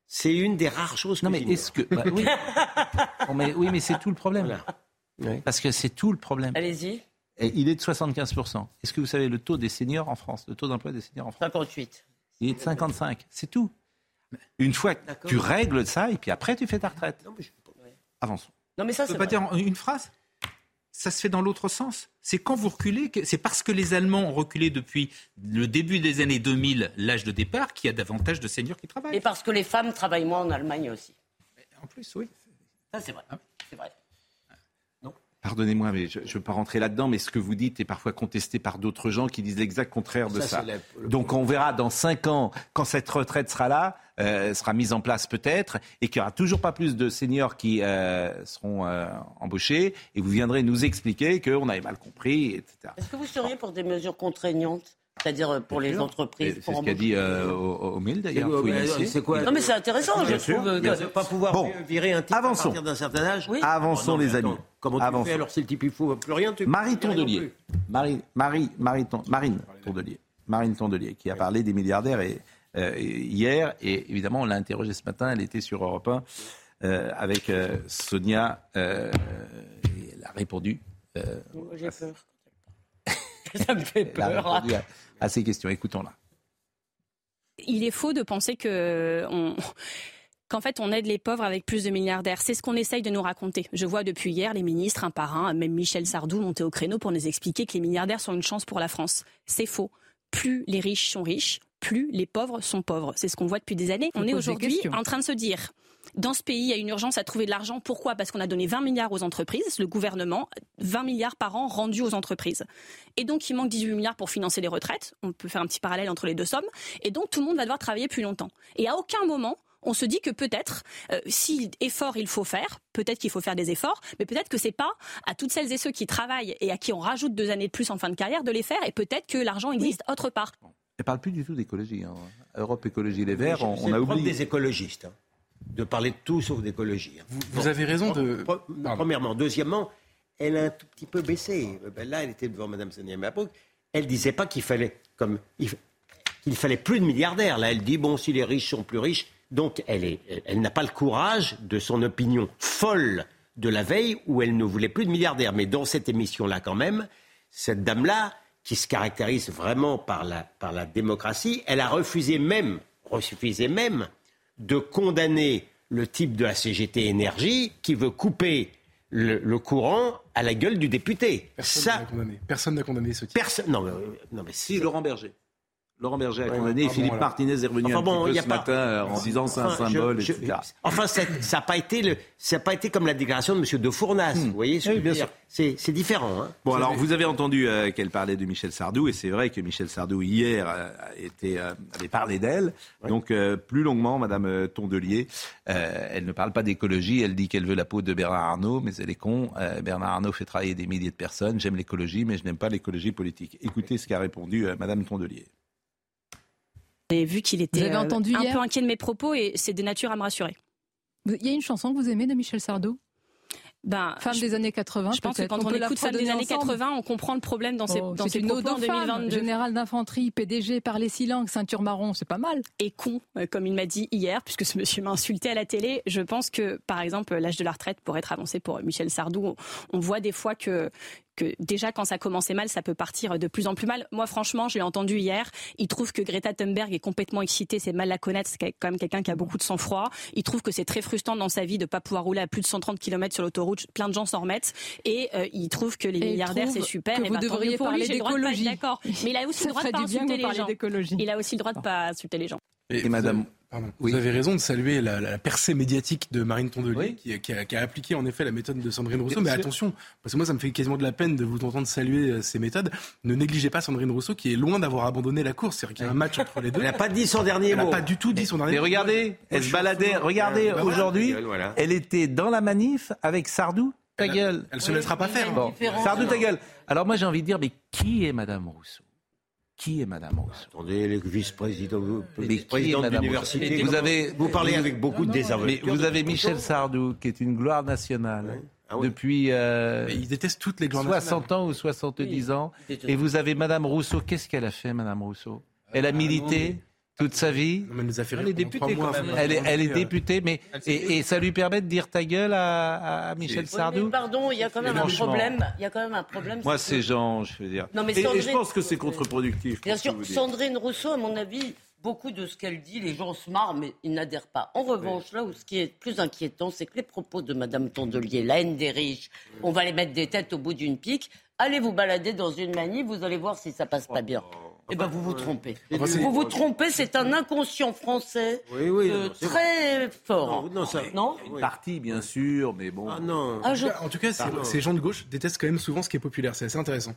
C: C'est une des rares choses
B: Non,
C: que
B: mais
C: j'ignore.
B: est-ce que. bah, oui. Bon, mais, oui, mais c'est tout le problème. Parce que c'est tout le problème.
E: Allez-y.
B: Et il est de 75%. Est-ce que vous savez le taux des seniors en France Le taux d'emploi des seniors en France?
E: 58.
B: Il est de 55. C'est tout. Une fois que tu règles ça, et puis après, tu fais ta retraite. Avançons.
E: Non, mais ça,
G: On
E: c'est
G: peut pas
E: vrai.
G: dire une phrase? Ça se fait dans l'autre sens. C'est quand vous reculez, c'est parce que les Allemands ont reculé depuis le début des années 2000, l'âge de départ, qu'il y a davantage de seniors qui travaillent.
E: Et parce que les femmes travaillent moins en Allemagne aussi.
G: En plus, oui.
E: Ça, c'est vrai. C'est vrai.
B: Pardonnez-moi, mais je ne veux pas rentrer là-dedans, mais ce que vous dites est parfois contesté par d'autres gens qui disent l'exact contraire de
C: Ça,
B: ça.
C: la-
B: Donc on verra dans cinq ans, quand cette retraite sera là, euh, sera mise en place peut-être, et qu'il n'y aura toujours pas plus de seniors qui euh, seront euh, embauchés, et vous viendrez nous expliquer qu'on avait mal compris, etc.
E: Est-ce que vous seriez pour des mesures contraignantes? C'est-à-dire euh, pour les entreprises
B: C'est ce qu'a dit euh, mail d'ailleurs.
C: C'est-
B: initier.
C: c'est quoi
E: Non, mais c'est intéressant, je
B: sûr,
E: trouve. euh,
B: bien sûr.
C: pas pouvoir
B: Bon,
C: virer un type
B: avançons.
C: à partir d'un certain âge
E: Oui.
B: Avançons,
C: Oh non, mais
B: les amis.
C: attends, Comment tu
B: Avançons.
C: fais alors si le type il faut plus rien tu
B: Marie Tondelier. Marie, Marie, Marie Ton- Marine Tondelier, Marine Tondelier, qui a parlé des milliardaires et, euh, hier, et évidemment on l'a interrogée ce matin, elle était sur Europe 1 euh, avec euh, Sonia, euh, et elle a répondu, euh,
E: J'ai peur. Ça me fait
B: elle a
E: peur.
B: répondu à, à ces questions. Écoutons-la.
Q: il est faux de penser que on- qu'en fait on aide les pauvres avec plus de milliardaires. C'est ce qu'on essaye de nous raconter. Je vois depuis hier les ministres un par un, même Michel Sardou monter au créneau pour nous expliquer que les milliardaires sont une chance pour la France. C'est faux. Plus les riches sont riches, plus les pauvres sont pauvres. C'est ce qu'on voit depuis des années. On est aujourd'hui en train de se dire dans ce pays, il y a une urgence à trouver de l'argent. Pourquoi? Parce qu'on a donné 20 milliards aux entreprises, le gouvernement, 20 milliards par an rendus aux entreprises. Et donc, il manque 18 milliards pour financer les retraites. On peut faire un petit parallèle entre les deux sommes. Et donc, tout le monde va devoir travailler plus longtemps. Et à aucun moment, on se dit que peut-être, euh, si effort il faut faire, peut-être qu'il faut faire des efforts, mais peut-être que c'est pas à toutes celles et ceux qui travaillent et à qui on rajoute deux années de plus en fin de carrière de les faire, et peut-être que l'argent existe autre part.
B: Elle parle plus du tout d'écologie. hein. Europe Écologie Les Verts, on, a oublié.
C: des écologistes hein, de parler de tout sauf d'écologie. hein.
D: Vous avez raison de.
C: Pre- Premièrement. Deuxièmement, elle a un tout petit peu baissé. Euh, ben Là, elle était devant Mme Sonia Mabrouk. Elle disait pas qu'il fallait, comme, qu'il fallait plus de milliardaires. Là, elle dit, bon, si les riches sont plus riches. Donc, elle, est, elle n'a pas le courage de son opinion folle de la veille où elle ne voulait plus de milliardaires. Mais dans cette émission-là, quand même, cette dame-là, qui se caractérise vraiment par la, par la démocratie, elle a refusé même, refusé même de condamner le type de la CGT Énergie qui veut couper le, le courant à la gueule du député.
D: Personne
C: Ça,
D: n'a condamné. Personne n'a condamné ce type.
C: personne. Non, mais, non, mais
B: Si, Laurent Berger. Laurent Berger a
C: Ouais,
B: condamné.
C: pardon,
B: Philippe. Martinez est revenu
C: Enfin
B: un
C: bon,
B: petit
C: y
B: peu
C: a
B: ce
C: pas-
B: matin euh, en disant c'est un
C: Enfin,
B: symbole,
C: je-
B: etc.
C: Enfin, ça n'a pas été le, ça a pas été comme la déclaration de M. de Fournas. Vous voyez, ce
B: Hmm. Oui,
C: que je
B: bien sûr.
C: C'est différent. Hein.
B: Bon, alors vous avez entendu euh, qu'elle parlait de Michel Sardou, et c'est vrai que Michel Sardou, hier, euh, était, euh, avait parlé d'elle. Donc, euh, plus longuement, Madame Tondelier, euh, elle ne parle pas d'écologie, elle dit qu'elle veut la peau de Bernard Arnault, mais elle est con. Euh, Bernard Arnault fait travailler des milliers de personnes. J'aime l'écologie, mais je n'aime pas l'écologie politique. Écoutez ce qu'a répondu euh, Madame Tondelier.
Q: J'ai vu qu'il était euh,
R: entendu
Q: un
R: hier
Q: peu inquiet de mes propos et c'est de nature à me rassurer.
R: Il y a une chanson que vous aimez de Michel Sardou?
Q: Ben,
R: Femme
Q: je-
R: des années 80,
Q: Je pense que quand on, écoute Femme des années
R: ensemble.
Q: 80, on comprend le problème dans ses,
R: Oh,
Q: dans ses
R: une
Q: propos en
R: aux femmes.
Q: 2022.
R: Général d'infanterie, PDG, par les silences, ceinture marron, c'est pas mal.
Q: Et con, euh, comme il m'a dit hier, puisque ce monsieur m'a insulté à la télé, je pense que, par exemple, l'âge de la retraite pourrait être avancé pour Michel Sardou. On, on voit des fois que que déjà quand ça commençait mal, ça peut partir de plus en plus mal. Moi, franchement, je l'ai entendu hier. Il trouve que Greta Thunberg est complètement excitée, c'est mal la connaître, c'est quand même quelqu'un qui a beaucoup de sang-froid. Il trouve que c'est très frustrant dans sa vie de pas pouvoir rouler à plus de 130 km sur l'autoroute. Plein de gens s'en remettent. Et euh, il trouve que les
R: Et
Q: milliardaires, c'est super.
R: que
Q: et
R: vous
Q: bah,
R: devriez parler d'écologie.
Q: D'accord. Mais il a aussi le droit de pas insulter les gens. Il a aussi le droit de pas insulter les gens.
B: Et, Madame,
D: Pardon. Vous avez raison de saluer la, la percée médiatique de Marine Tondelier, qui, qui a, qui a appliqué en effet la méthode de Sandrine Rousseau.
B: Bien
D: Mais
B: sûr.
D: attention, parce que moi, ça me fait quasiment de la peine de vous entendre saluer euh, ces méthodes. Ne négligez pas Sandrine Rousseau, qui est loin d'avoir abandonné la course. C'est-à-dire qu'il y a un match entre les deux.
C: Elle n'a pas dit son dernier
D: Elle n'a
C: mot.
D: pas du tout dit son dernier
B: Mais
D: mot.
B: regardez,
D: Moi,
B: elle se baladait. Regardez,
D: Euh, bah
B: aujourd'hui,
C: voilà.
B: elle était dans la manif avec Sardou. Ta gueule.
D: Elle se laissera pas faire.
B: Bon, Sardou, ta gueule. Alors moi, j'ai envie de dire, mais qui est Madame Rousseau? Qui est Madame Rousseau
C: Attendez,
B: est
C: vice-présidents
B: Madame
C: d'université.
B: Rousseau Vous avez,
C: Vous parlez avec beaucoup de
B: Mais
C: désinvolture.
B: vous
C: de
B: avez Michel. Sardou, qui est une gloire nationale
C: Ah oui.
B: depuis euh,
D: Mais Il déteste toutes les grandes
B: 60 ans ou 70 ans. Et vous avez Madame Rousseau. Qu'est-ce qu'elle a fait, Madame Rousseau? Elle a milité toute sa vie.
D: Non, mais elle nous a fait
G: Elle est députée,
D: mois.
G: quand même.
B: Elle est, elle est députée, mais et, et ça lui permet de dire ta gueule à, à Michel
E: Oui,
B: Sardou?
E: mais pardon, il y a quand même un problème. Il y a quand même un problème.
B: Moi,
E: c'est que-
B: ces gens, je veux dire.
E: Non, mais
B: et, et je pense que c'est contre-productif.
E: Bien sûr. Sandrine Rousseau, à mon avis, beaucoup de ce qu'elle dit, les gens se marrent, mais ils n'adhèrent pas. En revanche, là où ce qui est plus inquiétant, c'est que les propos de Madame Tondelier, la haine des riches, on va les mettre des têtes au bout d'une pique. Allez vous balader dans une manif, vous allez voir si ça passe pas bien. Eh ben, vous vous trompez.
C: Enfin,
E: Vous vous trompez, c'est un inconscient français
C: Oui, oui.
E: euh,
C: non,
E: très fort.
C: Non, non, ça-
E: Non
B: Une partie, bien sûr, mais bon.
C: Ah non.
E: Ah, je-
D: En tout cas, ces- gens de gauche détestent quand même souvent ce qui est populaire. C'est assez intéressant.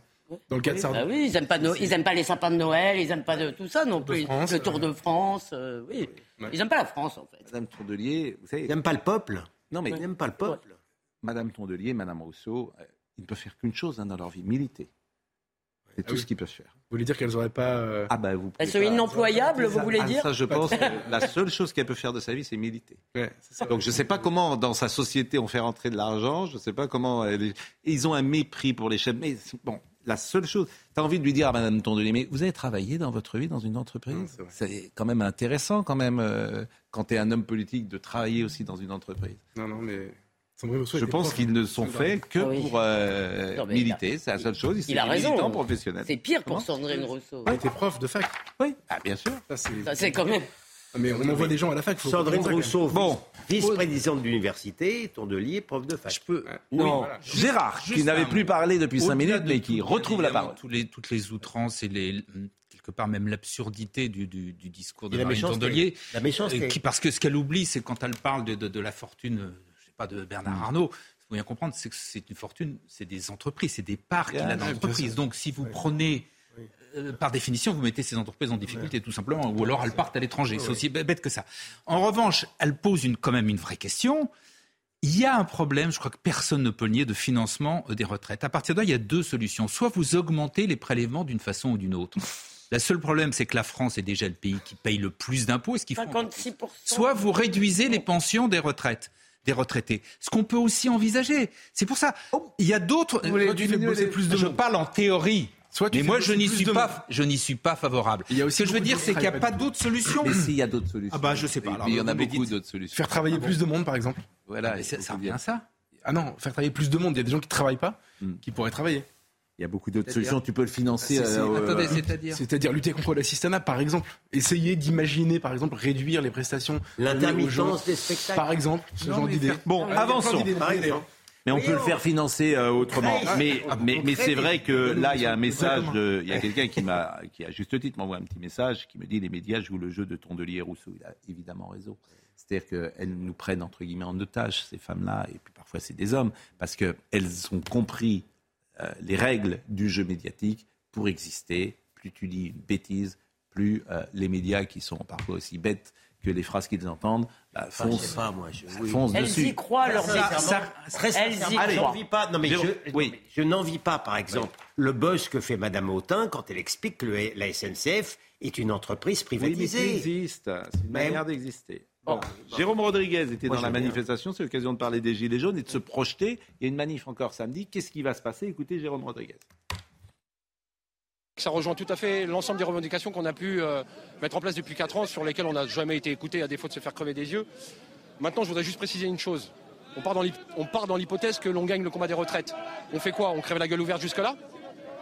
D: Dans le cas de
E: Oui,
D: Sardou.
E: bah oui, ils aiment pas, No- ils aiment pas les sapins de Noël, ils aiment pas de tout ça non
D: de
E: plus.
D: France,
E: le Tour
D: euh,
E: de France, euh, oui.
D: Ouais.
E: Ils aiment pas la France en fait.
B: Madame Tondelier, vous savez.
C: Il n'aime pas le peuple.
B: Non, mais
C: Il n'aime pas le peuple.
B: Madame Tondelier, Madame Rousseau, euh, ils ne peuvent faire qu'une chose hein, dans leur vie, militer. C'est tout
D: oui.
B: ce qu'ils peuvent faire.
D: Vous voulez dire qu'elles n'auraient pas. euh,
B: Ah bah vous.
E: Elles sont inemployables, vous voulez
B: ah,
E: dire
B: Ça, je pense. que la seule chose qu'elle peut faire de sa vie, c'est militer.
D: ouais, ça.
B: Donc je ne sais pas comment dans sa société on fait rentrer de l'argent. Je ne sais pas comment. elle Ils ont un mépris pour les chefs. Mais bon, la seule chose, tu as envie de lui dire à Madame Tondelier, mais vous avez travaillé dans votre vie dans une entreprise?
D: C'est
B: quand même intéressant quand même euh, quand tu es un homme politique de travailler aussi dans une entreprise.
D: Non, non, mais.
B: Je pense qu'ils ne sont faits que
E: Ah oui.
B: pour euh,
E: Non,
B: militer. C'est la seule chose. Ils sont
E: Il a
B: des
E: raison.
B: militants professionnels.
E: C'est pire pour
B: Comment
E: Sandrine Rousseau.
D: Elle était prof de fac.
B: Oui, ah, bien sûr.
D: Ça, c'est.
E: Quand même.
D: Ah, Mais on envoie des gens à la fac. faut
C: Sandrine. Rousseau,
B: Bon.
C: vice-présidente d'université, Tondelier, prof de fac.
D: Je peux.
E: Non.
D: voilà.
B: Gérard, qui n'avait plus parlé depuis cinq minutes,
G: de
B: mais qui retrouve la parole.
G: tous les- toutes les outrances et les, quelque part même l'absurdité du, du- du discours de
C: Et la
G: Marine
C: méchanceté.
G: Tondelier.
C: La méchanceté.
G: euh, qui, parce que ce qu'elle oublie, c'est quand elle parle de, de- de la fortune, pas, de Bernard Arnault. Il faut bien comprendre, c'est que c'est une fortune, c'est des entreprises, c'est des parts qu'il a dans
D: ouais,
G: l'entreprise. Donc si vous prenez euh, par définition, vous mettez ces entreprises en difficulté, tout simplement, ou alors elles partent à l'étranger. C'est aussi bête que ça. En revanche, elle pose une, quand même une vraie question. Il y a un problème, je crois que personne ne peut le nier, de financement euh, des retraites. À partir de là, il y a deux solutions. Soit vous augmentez les prélèvements d'une façon ou d'une autre. Le seul problème, c'est que la France est déjà le pays qui paye le plus d'impôts. et ce qu'il faut
E: 56%.
G: soit vous réduisez les pensions des retraites des retraités. Ce qu'on peut aussi envisager. C'est pour ça. Il y a d'autres. plus de
D: je
G: monde. parle en théorie.
D: Soit tu
G: mais moi, je n'y suis pas.
D: monde.
G: Je n'y suis pas favorable.
D: Il y a aussi
G: Ce que je veux dire, c'est qu'il n'y a pas
D: pas
G: d'autre solution.
B: Mais s'il y a d'autres solutions.
G: Ah bah, je sais pas. Alors,
B: il y en a beaucoup d'autres solutions.
D: Faire travailler plus de monde, par exemple.
B: Voilà,
G: ça, revient à ça.
D: Ah non, faire travailler plus de monde. Il y a des gens qui ne travaillent pas,
B: Hmm.
D: qui pourraient travailler.
B: Il y a beaucoup d'autres solutions. Tu peux le financer. Euh,
G: Attendez,
B: euh,
G: c'est-à-dire.
D: C'est-à-dire lutter contre l'assistanat, par exemple. Essayer d'imaginer, par exemple, réduire les prestations.
C: L'intermittence des spectacles.
D: Par exemple, ce
G: Non,
D: genre d'idée.
B: Bon, avançons.
C: exemple.
B: Mais on peut le faire financer euh, autrement. Mais,
C: on
B: mais, mais
C: crée
B: c'est vrai que là, il y a un message. De- Il y a quelqu'un qui m'a, qui à juste titre m'envoie un petit message qui me dit les médias jouent le jeu de Tondelier et Rousseau. Il a évidemment raison. C'est-à-dire qu'elles nous prennent entre guillemets en otage ces femmes-là, et puis parfois c'est des hommes, parce qu'elles ont compris les règles du jeu médiatique pour exister. Plus tu dis une bêtise, plus euh, les médias qui sont parfois aussi bêtes que les phrases qu'ils entendent bah,
C: je
B: foncent,
C: pas, moi. Je, oui.
B: foncent
E: Elles
B: dessus.
E: y croient, leur
C: Ça,
E: médicament.
C: ça, très
E: Elles y croient.
C: j'envie pas. Non mais
B: Jérôme,
C: je,
B: oui.
C: mais je n'envie pas, par exemple, le buzz que fait Madame Autain quand elle explique que le- la SNCF est une entreprise
B: Oui, mais
C: privatisée.
B: existe. C'est une
C: Mais-
B: manière d'exister. Bon. Jérôme Rodriguez était
C: Moi,
B: dans la manifestation. C'est l'occasion de parler des Gilets jaunes et de se projeter. Il y a une manif encore samedi. Qu'est-ce qui va se passer? Écoutez Jérôme Rodriguez.
S: Ça rejoint tout à fait l'ensemble des revendications qu'on a pu euh, mettre en place depuis 4 ans, sur lesquelles on n'a jamais été écouté à défaut de se faire crever des yeux. Maintenant, je voudrais juste préciser une chose. On part dans l'hypothèse que l'on gagne le combat des retraites. On fait quoi? On crève la gueule ouverte jusque-là?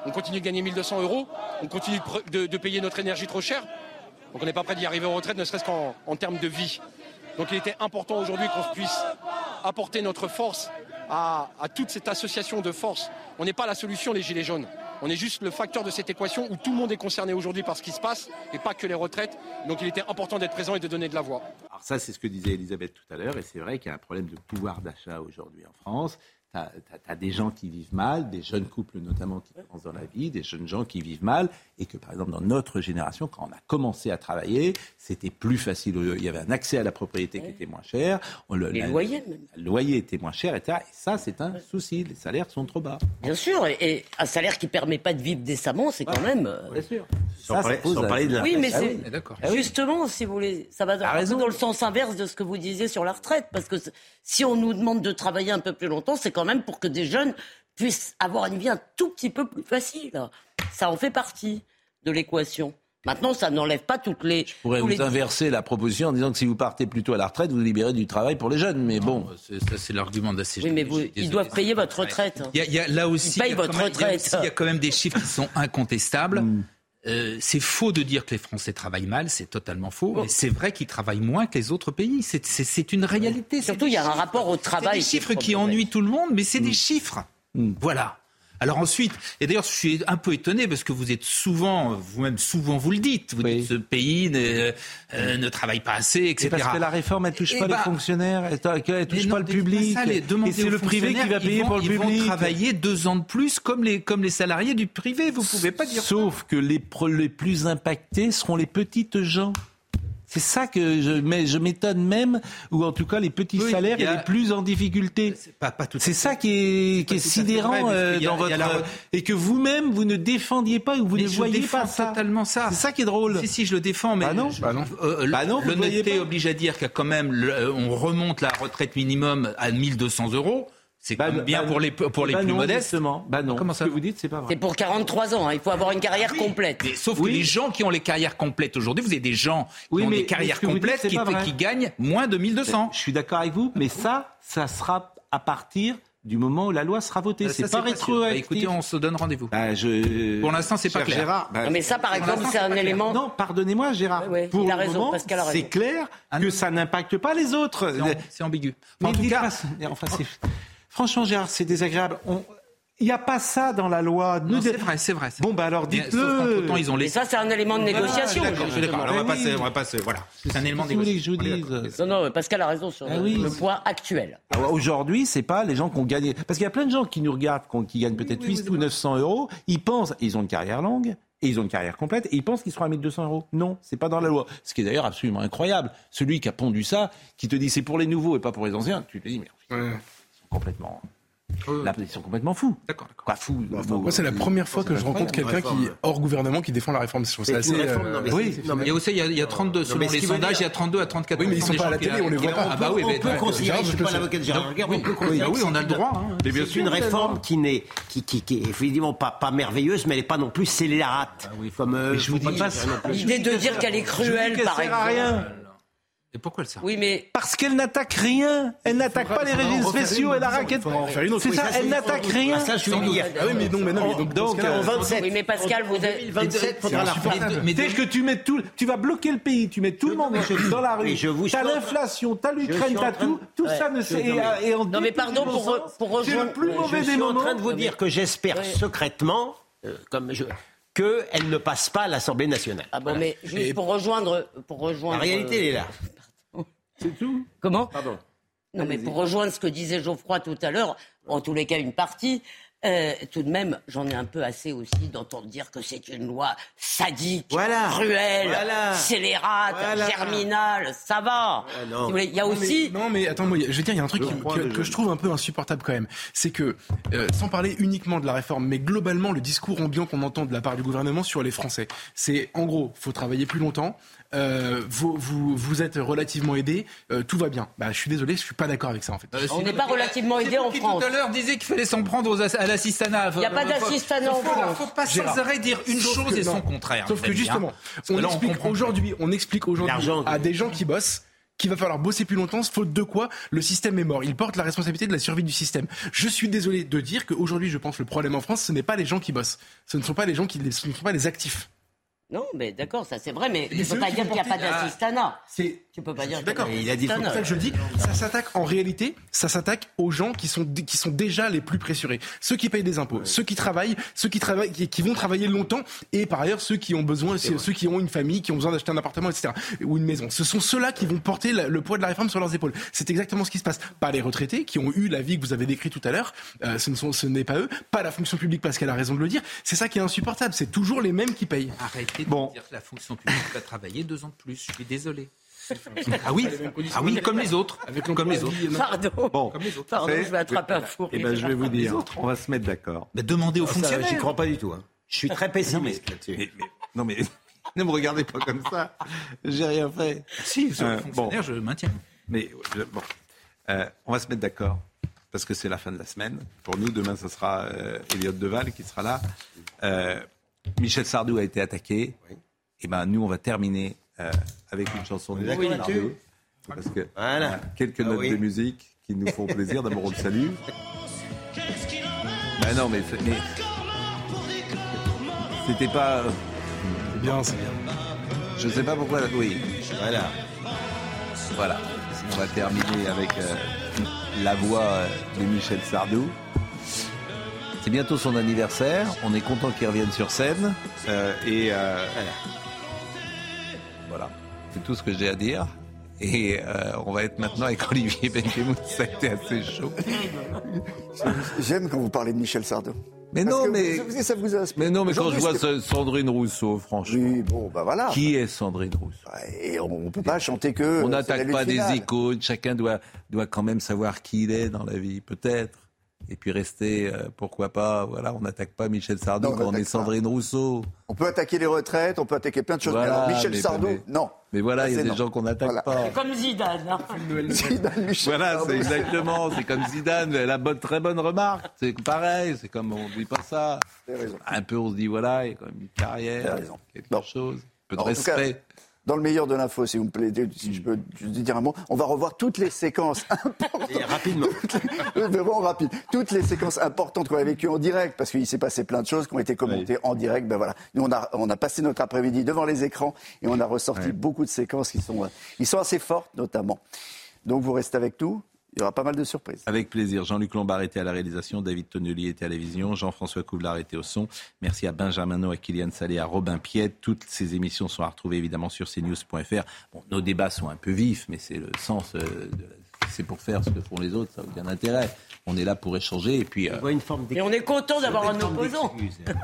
S: On continue de gagner 1200 euros? On continue de de, de payer notre énergie trop cher Donc on n'est pas prêt d'y arriver aux retraites, ne serait-ce qu'en en termes de vie. Donc il était important aujourd'hui qu'on puisse apporter notre force à, à toute cette association de forces. On n'est pas la solution, les Gilets jaunes. On est juste le facteur de cette équation où tout le monde est concerné aujourd'hui par ce qui se passe et pas que les retraites. Donc il était important d'être présent et de donner de la voix.
B: Alors ça, c'est ce que disait Elisabeth tout à l'heure, et c'est vrai qu'il y a un problème de pouvoir d'achat aujourd'hui en France. Tu as, des gens qui vivent mal, des jeunes couples notamment qui commencent dans la vie, des jeunes gens qui vivent mal, et que par exemple dans notre génération, quand on a commencé à travailler, c'était plus facile. Il y avait un accès à la propriété qui était moins cher. On le,
E: Les
B: la-
E: loyers, même.
B: Le loyer était moins cher, etc. Et ça, c'est un souci. Les salaires sont trop bas.
E: Bien sûr, et, et un salaire qui permet pas de vivre décemment, c'est quand même. euh,
B: Bien sûr.
C: Sans
B: Ça,
C: parler- sans parler de la-
E: Oui, mais
B: Ah oui.
G: D'accord.
E: justement, si vous voulez, ça va peu dans le sens inverse de ce que vous disiez sur la retraite, parce que si on nous demande de travailler un peu plus longtemps, c'est quand même pour que des jeunes puissent avoir une vie un tout petit peu plus facile. Ça en fait partie de l'équation. Maintenant, ça n'enlève pas toutes les.
B: Je pourrais vous
E: les-
B: inverser la proposition en disant que si vous partez plutôt à la retraite, vous libérez du travail pour les jeunes. Mais bon.
G: C'est- Ça, c'est l'argument de la CGT.
E: Oui, mais vous- ils doivent payer votre retraite.
G: Il y a, il y a là aussi,
E: Ils payent
G: il y a
E: votre
G: quand même- il y a
E: retraite.
G: aussi- Il y, a quand même des chiffres qui sont incontestables.
B: Mm.
G: Euh, c'est faux de dire que les Français travaillent mal, c'est totalement faux. Mais c'est vrai qu'ils travaillent moins que les autres pays. C'est- C'est c'est une réalité.
E: Surtout, il y a un rapport au
G: C'est
E: travail.
G: des
E: qui est
G: chiffres qui ennuient tout le monde, mais c'est
B: Mm.
G: des chiffres. Voilà. Alors ensuite, et d'ailleurs je suis un peu étonné parce que vous êtes souvent, vous-même souvent vous le dites, vous dites ce pays ne, euh, ne travaille pas assez, etc.
B: C'est parce que la réforme, elle touche
G: Eh
B: pas
G: bah,
B: les fonctionnaires, elle, elle touche pas le public.
G: pas ça, les-
B: et c'est le privé qui va payer
G: ils vont-
B: pour le
G: ils
B: public.
G: vont travailler deux ans de plus comme les, comme les salariés du privé. Vous pouvez pas dire
B: Sauf que les, les plus impactés seront les petites gens. C'est ça que je, mais je m'étonne même, ou en tout cas les petits
G: Oui,
B: salaires
G: a-
B: et les plus en difficulté. C'est ça qui est, qui est sidérant
G: vrai,
B: euh, dans
G: a
B: votre
G: la-
B: et que vous-même vous ne défendiez pas ou vous
G: Mais
B: ne
G: je
B: voyez pas ça.
G: totalement ça.
B: C'est ça qui est drôle.
G: Si, si, je le défends, mais
B: Bah non. Bah non.
G: euh,
B: Bah non, ne voyez
G: l'honnêteté
B: pas.
G: oblige à dire a quand même, le- euh, on remonte la retraite minimum à 1200 euros. C'est même bien
B: bah,
G: pour les, pour les
B: bah
G: plus
B: non,
G: modestes.
B: justement. Bah non.
G: Comment ça
B: Ce que vous dites, c'est pas vrai.
E: C'est pour 43 ans, hein, il faut avoir une carrière complète.
G: Mais sauf que les gens qui ont les carrières complètes aujourd'hui, vous avez des gens qui
B: Oui,
G: ont
B: mais-
G: des carrières
B: dites,
G: complètes
B: c'est
G: qui, gagnent moins de 1200.
B: Je suis d'accord avec vous, mais ça, ça sera à partir du moment où la loi sera votée.
G: Euh,
B: c'est pas.
G: Bah,
B: rétroactif.
G: écoutez, on se donne rendez-vous.
B: Bah, je...
G: Pour l'instant, c'est pas clair.
B: Gérard, bah,
E: Non, mais ça, par exemple, c'est un
B: clair.
E: élément-
B: Non, pardonnez-moi, Gérard.
E: Ouais, ouais,
B: Pour
E: il a
B: le
E: raison,
B: moment,
E: Pascal a raison.
B: c'est clair que ça n'impacte pas les autres.
G: C'est am- C'est ambigu.
B: Mais
G: en tout
B: dites
G: cas.
B: Enfin, Franchement, Gérard, c'est désagréable. On- Il n'y a pas ça dans la loi.
G: non, c'est vrai, c'est vrai.
B: Bon, bah alors dites-le.
G: ils ont
E: Et ça, c'est un élément de négociation.
G: D'accord, je suis d'accord. Alors, on va
B: Mais
G: passer,
B: oui.
G: on va passer, voilà. C'est un élément de
B: Si vous voulez que
G: négociation.
B: je vous dise.
E: Non, non, Pascal a raison sur
B: Ah
E: le,
B: oui.
E: le poids actuel.
B: Alors, Aujourd'hui, c'est pas les gens qui ont gagné. Parce qu'il y a plein de gens qui nous regardent, qui gagnent peut-être 8 ou 900 euros. Ils pensent, ils ont une carrière longue. Et ils ont une carrière complète et ils pensent qu'ils seront à 1200 euros. Non, c'est pas dans la loi. Ce qui est d'ailleurs absolument incroyable. Celui qui a pondu ça, qui te dit c'est pour les nouveaux et pas pour les anciens, tu te dis mais ils sont complètement, là, ils sont complètement fous.
G: D'accord, d'accord.
B: Quoi, fous
D: Moi, c'est la première fois que je rencontre quelqu'un qui, hors gouvernement, qui défend la réforme. Je trouve ça assez.
C: réforme,
D: euh,
C: non, mais
D: oui,
C: non, mais-
G: Il y a aussi, il y a, il y a 32, selon
C: mais ce
G: les sondages, il y a 32 à 34
D: Oui, mais ils sont
G: des
D: pas à la télé, on les voit pas.
G: Ah bah oui,
C: on
G: mais
C: peut considérer, je suis pas l'avocat de Gérard on peut
G: Oui,
C: considérer
G: oui, on a le droit. hein.
B: Mais bien
C: C'est
B: sûr,
C: une réforme qui n'est qui, qui, qui est évidemment pas, pas merveilleuse, mais elle n'est pas non plus scélérate. comme, euh,
B: Mais je vous dis
C: pas non.
E: L'idée de dire qu'elle est cruelle, par
B: sert à
E: exemple.
G: Et pourquoi le ça
E: Oui, mais
B: Parce qu'elle n'attaque rien. Elle n'attaque pas les régimes spéciaux et la raquette. C'est ça, elle
D: c'est-
B: n'attaque rien.
C: Ah, ça, je suis dire.
D: Ah oui, mais non, mais non, mais donc,
C: En 27.
E: Oui, mais Pascal, vous êtes-
C: 2027, faudra la.
G: Mais
B: Dès que tu mets tout, tu vas bloquer le pays, tu mets tout le monde dans la rue.
C: Je
B: T'as l'inflation, t'as
C: Je
B: l'Ukraine, t'as tout, tout ça ne
C: je-
B: sait.
C: non, mais-
E: pardon, pour pour
B: C'est le
E: rejoindre-
B: plus
E: je
B: mauvais
C: Je
B: des
C: suis en
B: moments.
C: train de vous dire que j'espère secrètement, euh, comme je, qu'elle ne passe pas à l'Assemblée nationale.
E: Ah bon,
C: Voilà.
E: mais juste pour rejoindre, pour rejoindre.
C: La réalité, elle est là.
B: C'est tout.
E: Comment?
B: Pardon.
E: Non, mais pour rejoindre ce que disait Geoffroy tout à l'heure, en tous les cas une partie, euh, tout de même, j'en ai un peu assez aussi d'entendre dire que c'est une loi sadique,
C: Voilà.
E: cruelle,
C: Voilà.
E: scélérate,
C: Voilà.
E: germinale, ça va. Il y a
D: Non,
E: aussi...
D: mais, non, mais attends, moi, je veux dire, il y a un truc
B: Je
D: qui-
B: crois
D: que,
B: déjà.
D: que je trouve un peu insupportable quand même. C'est que, euh, sans parler uniquement de la réforme, mais globalement, le discours ambiant qu'on entend de la part du gouvernement sur les Français, c'est en gros, faut travailler plus longtemps. Euh, vous, vous, vous êtes relativement aidés, euh, tout va bien. Bah, je suis désolé, je suis pas d'accord avec ça en fait.
G: Euh,
E: On n'est pas relativement aidé en
G: qui
E: France.
G: tout à l'heure disait qu'il fallait s'en prendre aux à l'assistanat.
E: Il y a pas d'assistanat en
G: Il faut,
E: France.
G: faut pas sans arrêt dire une
D: Sauf
G: chose
D: que-
G: et son contraire.
D: Sauf que justement,
G: hein. Que
D: on
G: là,
D: explique aujourd'hui, on explique aujourd'hui à des gens qui bossent qu'il va falloir bosser plus longtemps, faute de quoi le système est mort. Il porte la responsabilité de la survie du système. Je suis désolé de dire qu'aujourd'hui, je pense que le problème en France, ce n'est pas les gens qui bossent. Ce ne sont pas les gens qui, ce ne sont pas les actifs.
E: Non, mais d'accord, ça c'est vrai, mais
D: Et
E: tu peux
D: eux
E: pas dire qu'il n'y a pas d'assistanat.
D: C'est
E: Tu peux pas dire
D: D'accord.
E: qu'il y a
D: Il a dit, c'est ça que je dis, ça s'attaque en réalité, ça s'attaque aux gens qui sont qui sont déjà les plus pressurés, ceux qui payent des impôts, ceux qui travaillent, ceux qui travaillent, qui, vont travailler longtemps, et par ailleurs ceux qui ont besoin, ceux, qui ont une famille, qui ont besoin d'acheter un appartement, etc. ou une maison. Ce sont ceux-là qui vont porter le poids de la réforme sur leurs épaules. C'est exactement ce qui se passe. Pas les retraités qui ont eu la vie que vous avez décrite tout à l'heure. euh, ce ne sont, ce n'est pas eux. Pas la fonction publique parce qu'elle a raison de le dire. C'est ça qui est insupportable. C'est toujours les mêmes qui payent.
G: Arrêtez de
D: Bon.
G: dire que la fonction publique va travailler deux ans de plus. Je suis désolé. Ah oui, ah oui, comme les autres. comme les autres.
E: Pardon.
B: Bon.
G: Comme les autres.
E: Pardon, je vais attraper un fou.
B: Eh ben, je vais vous dire, on va se mettre d'accord.
G: Mais demandez aux
C: ça,
G: fonctionnaires.
C: J'y crois pas du tout. hein. Je suis très pessimiste là-dessus.
B: Mais- mais- non mais ne me regardez pas comme ça. J'ai rien fait.
G: Si, sur
B: Euh,
G: les fonctionnaires, je maintiens.
B: Mais euh, bon, Euh, on va se mettre d'accord parce que c'est la fin de la semaine. Pour nous, demain, ce sera euh, Elliot Deval qui sera là. Michel Sardou a été attaqué. Et ben nous, on va terminer euh, avec une chanson de Michel Sardou. Parce que
C: Voilà.
B: quelques
C: Ah
B: notes
C: oui.
B: de musique qui nous font plaisir. D'abord, on le salue. Ben non, mais, c'était pas. euh,
D: C'est bien, c'est bien.
B: Je sais pas pourquoi. Oui.
C: Voilà.
B: Voilà. On va terminer avec euh, la voix de Michel Sardou. C'est bientôt son anniversaire. On est content qu'il revienne sur scène. Euh, et euh, voilà. C'est tout ce que j'ai à dire. Et euh, on va être maintenant avec Olivier Benkemoun. Ça a été assez chaud.
T: J'aime quand vous parlez de Michel Sardou.
B: Mais
T: Parce
B: non, mais.
T: vous- ça vous inspire.
B: Mais non, mais quand je vois Sandrine Rousseau, franchement.
T: Oui, bon, bah voilà.
B: Qui est Sandrine Rousseau?
T: Et on ne peut pas chanter que.
B: On n'attaque pas des icônes. Chacun doit, doit quand même savoir qui il est dans la vie, peut-être. Et puis rester, euh, pourquoi pas, voilà, on n'attaque pas Michel Sardou
T: Non, on
B: quand on est
T: pas.
B: Sandrine Rousseau.
T: On peut attaquer les retraites, on peut attaquer plein de choses.
B: Voilà,
T: mais alors Michel
B: mais-
T: Sardou,
B: mais-
T: non.
B: Mais voilà, il y a des gens qu'on n'attaque
T: Voilà.
B: pas.
E: C'est comme Zidane. hein.
T: Zidane, Michel
B: Voilà, c'est exactement, c'est comme Zidane, elle a bonne, très bonne remarque. C'est pareil, c'est comme on dit pas ça. Un peu, on se dit voilà, il y a quand même une carrière, quelque
T: Bon.
B: chose, un peu de
T: En tout cas,
B: respect.
T: Dans le meilleur de l'info, si vous me plaît, si je peux dire un mot, on va revoir toutes les séquences importantes.
C: Et rapidement.
T: Vraiment rapide. Toutes les séquences importantes qu'on a vécues en direct, parce qu'il s'est passé plein de choses qui ont été commentées en direct. Ben voilà. Nous, on a, on a passé notre après-midi devant les écrans et on a ressorti beaucoup de séquences qui sont, euh, qui sont assez fortes, notamment. Donc, vous restez avec nous. Il y aura pas mal de surprises.
B: Avec plaisir. Jean-Luc Lombard était à la réalisation, David Tonnelier était à la vision, Jean-François Couvlar était au son. Merci à Benjamin No, à Kylian Salé, à Robin Piette. Toutes ces émissions sont à retrouver évidemment sur cnews.fr. Bon, nos débats sont un peu vifs, mais c'est le sens euh, de c'est pour faire ce que font les autres, ça n'a aucun intérêt. On est là pour échanger et puis euh,
C: une forme
E: Et on est content d'avoir un opposant.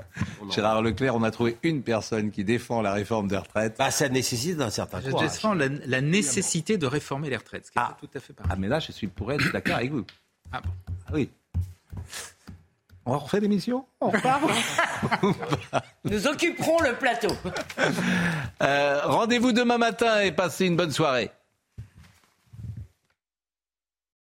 B: Gérard Leclerc, on a trouvé une personne qui défend la réforme des retraites.
C: Bah, ça nécessite un certain
G: Je
C: courage.
G: défends la, la nécessité de réformer les retraites, ce qui est
B: Ah.
G: pas tout à fait pareil.
B: Ah mais là je suis pour être d'accord avec vous.
G: Ah bon.
B: Ah oui. On refait l'émission? On repart?
E: Nous occuperons le plateau.
B: Euh, Rendez-vous demain matin et passez une bonne soirée.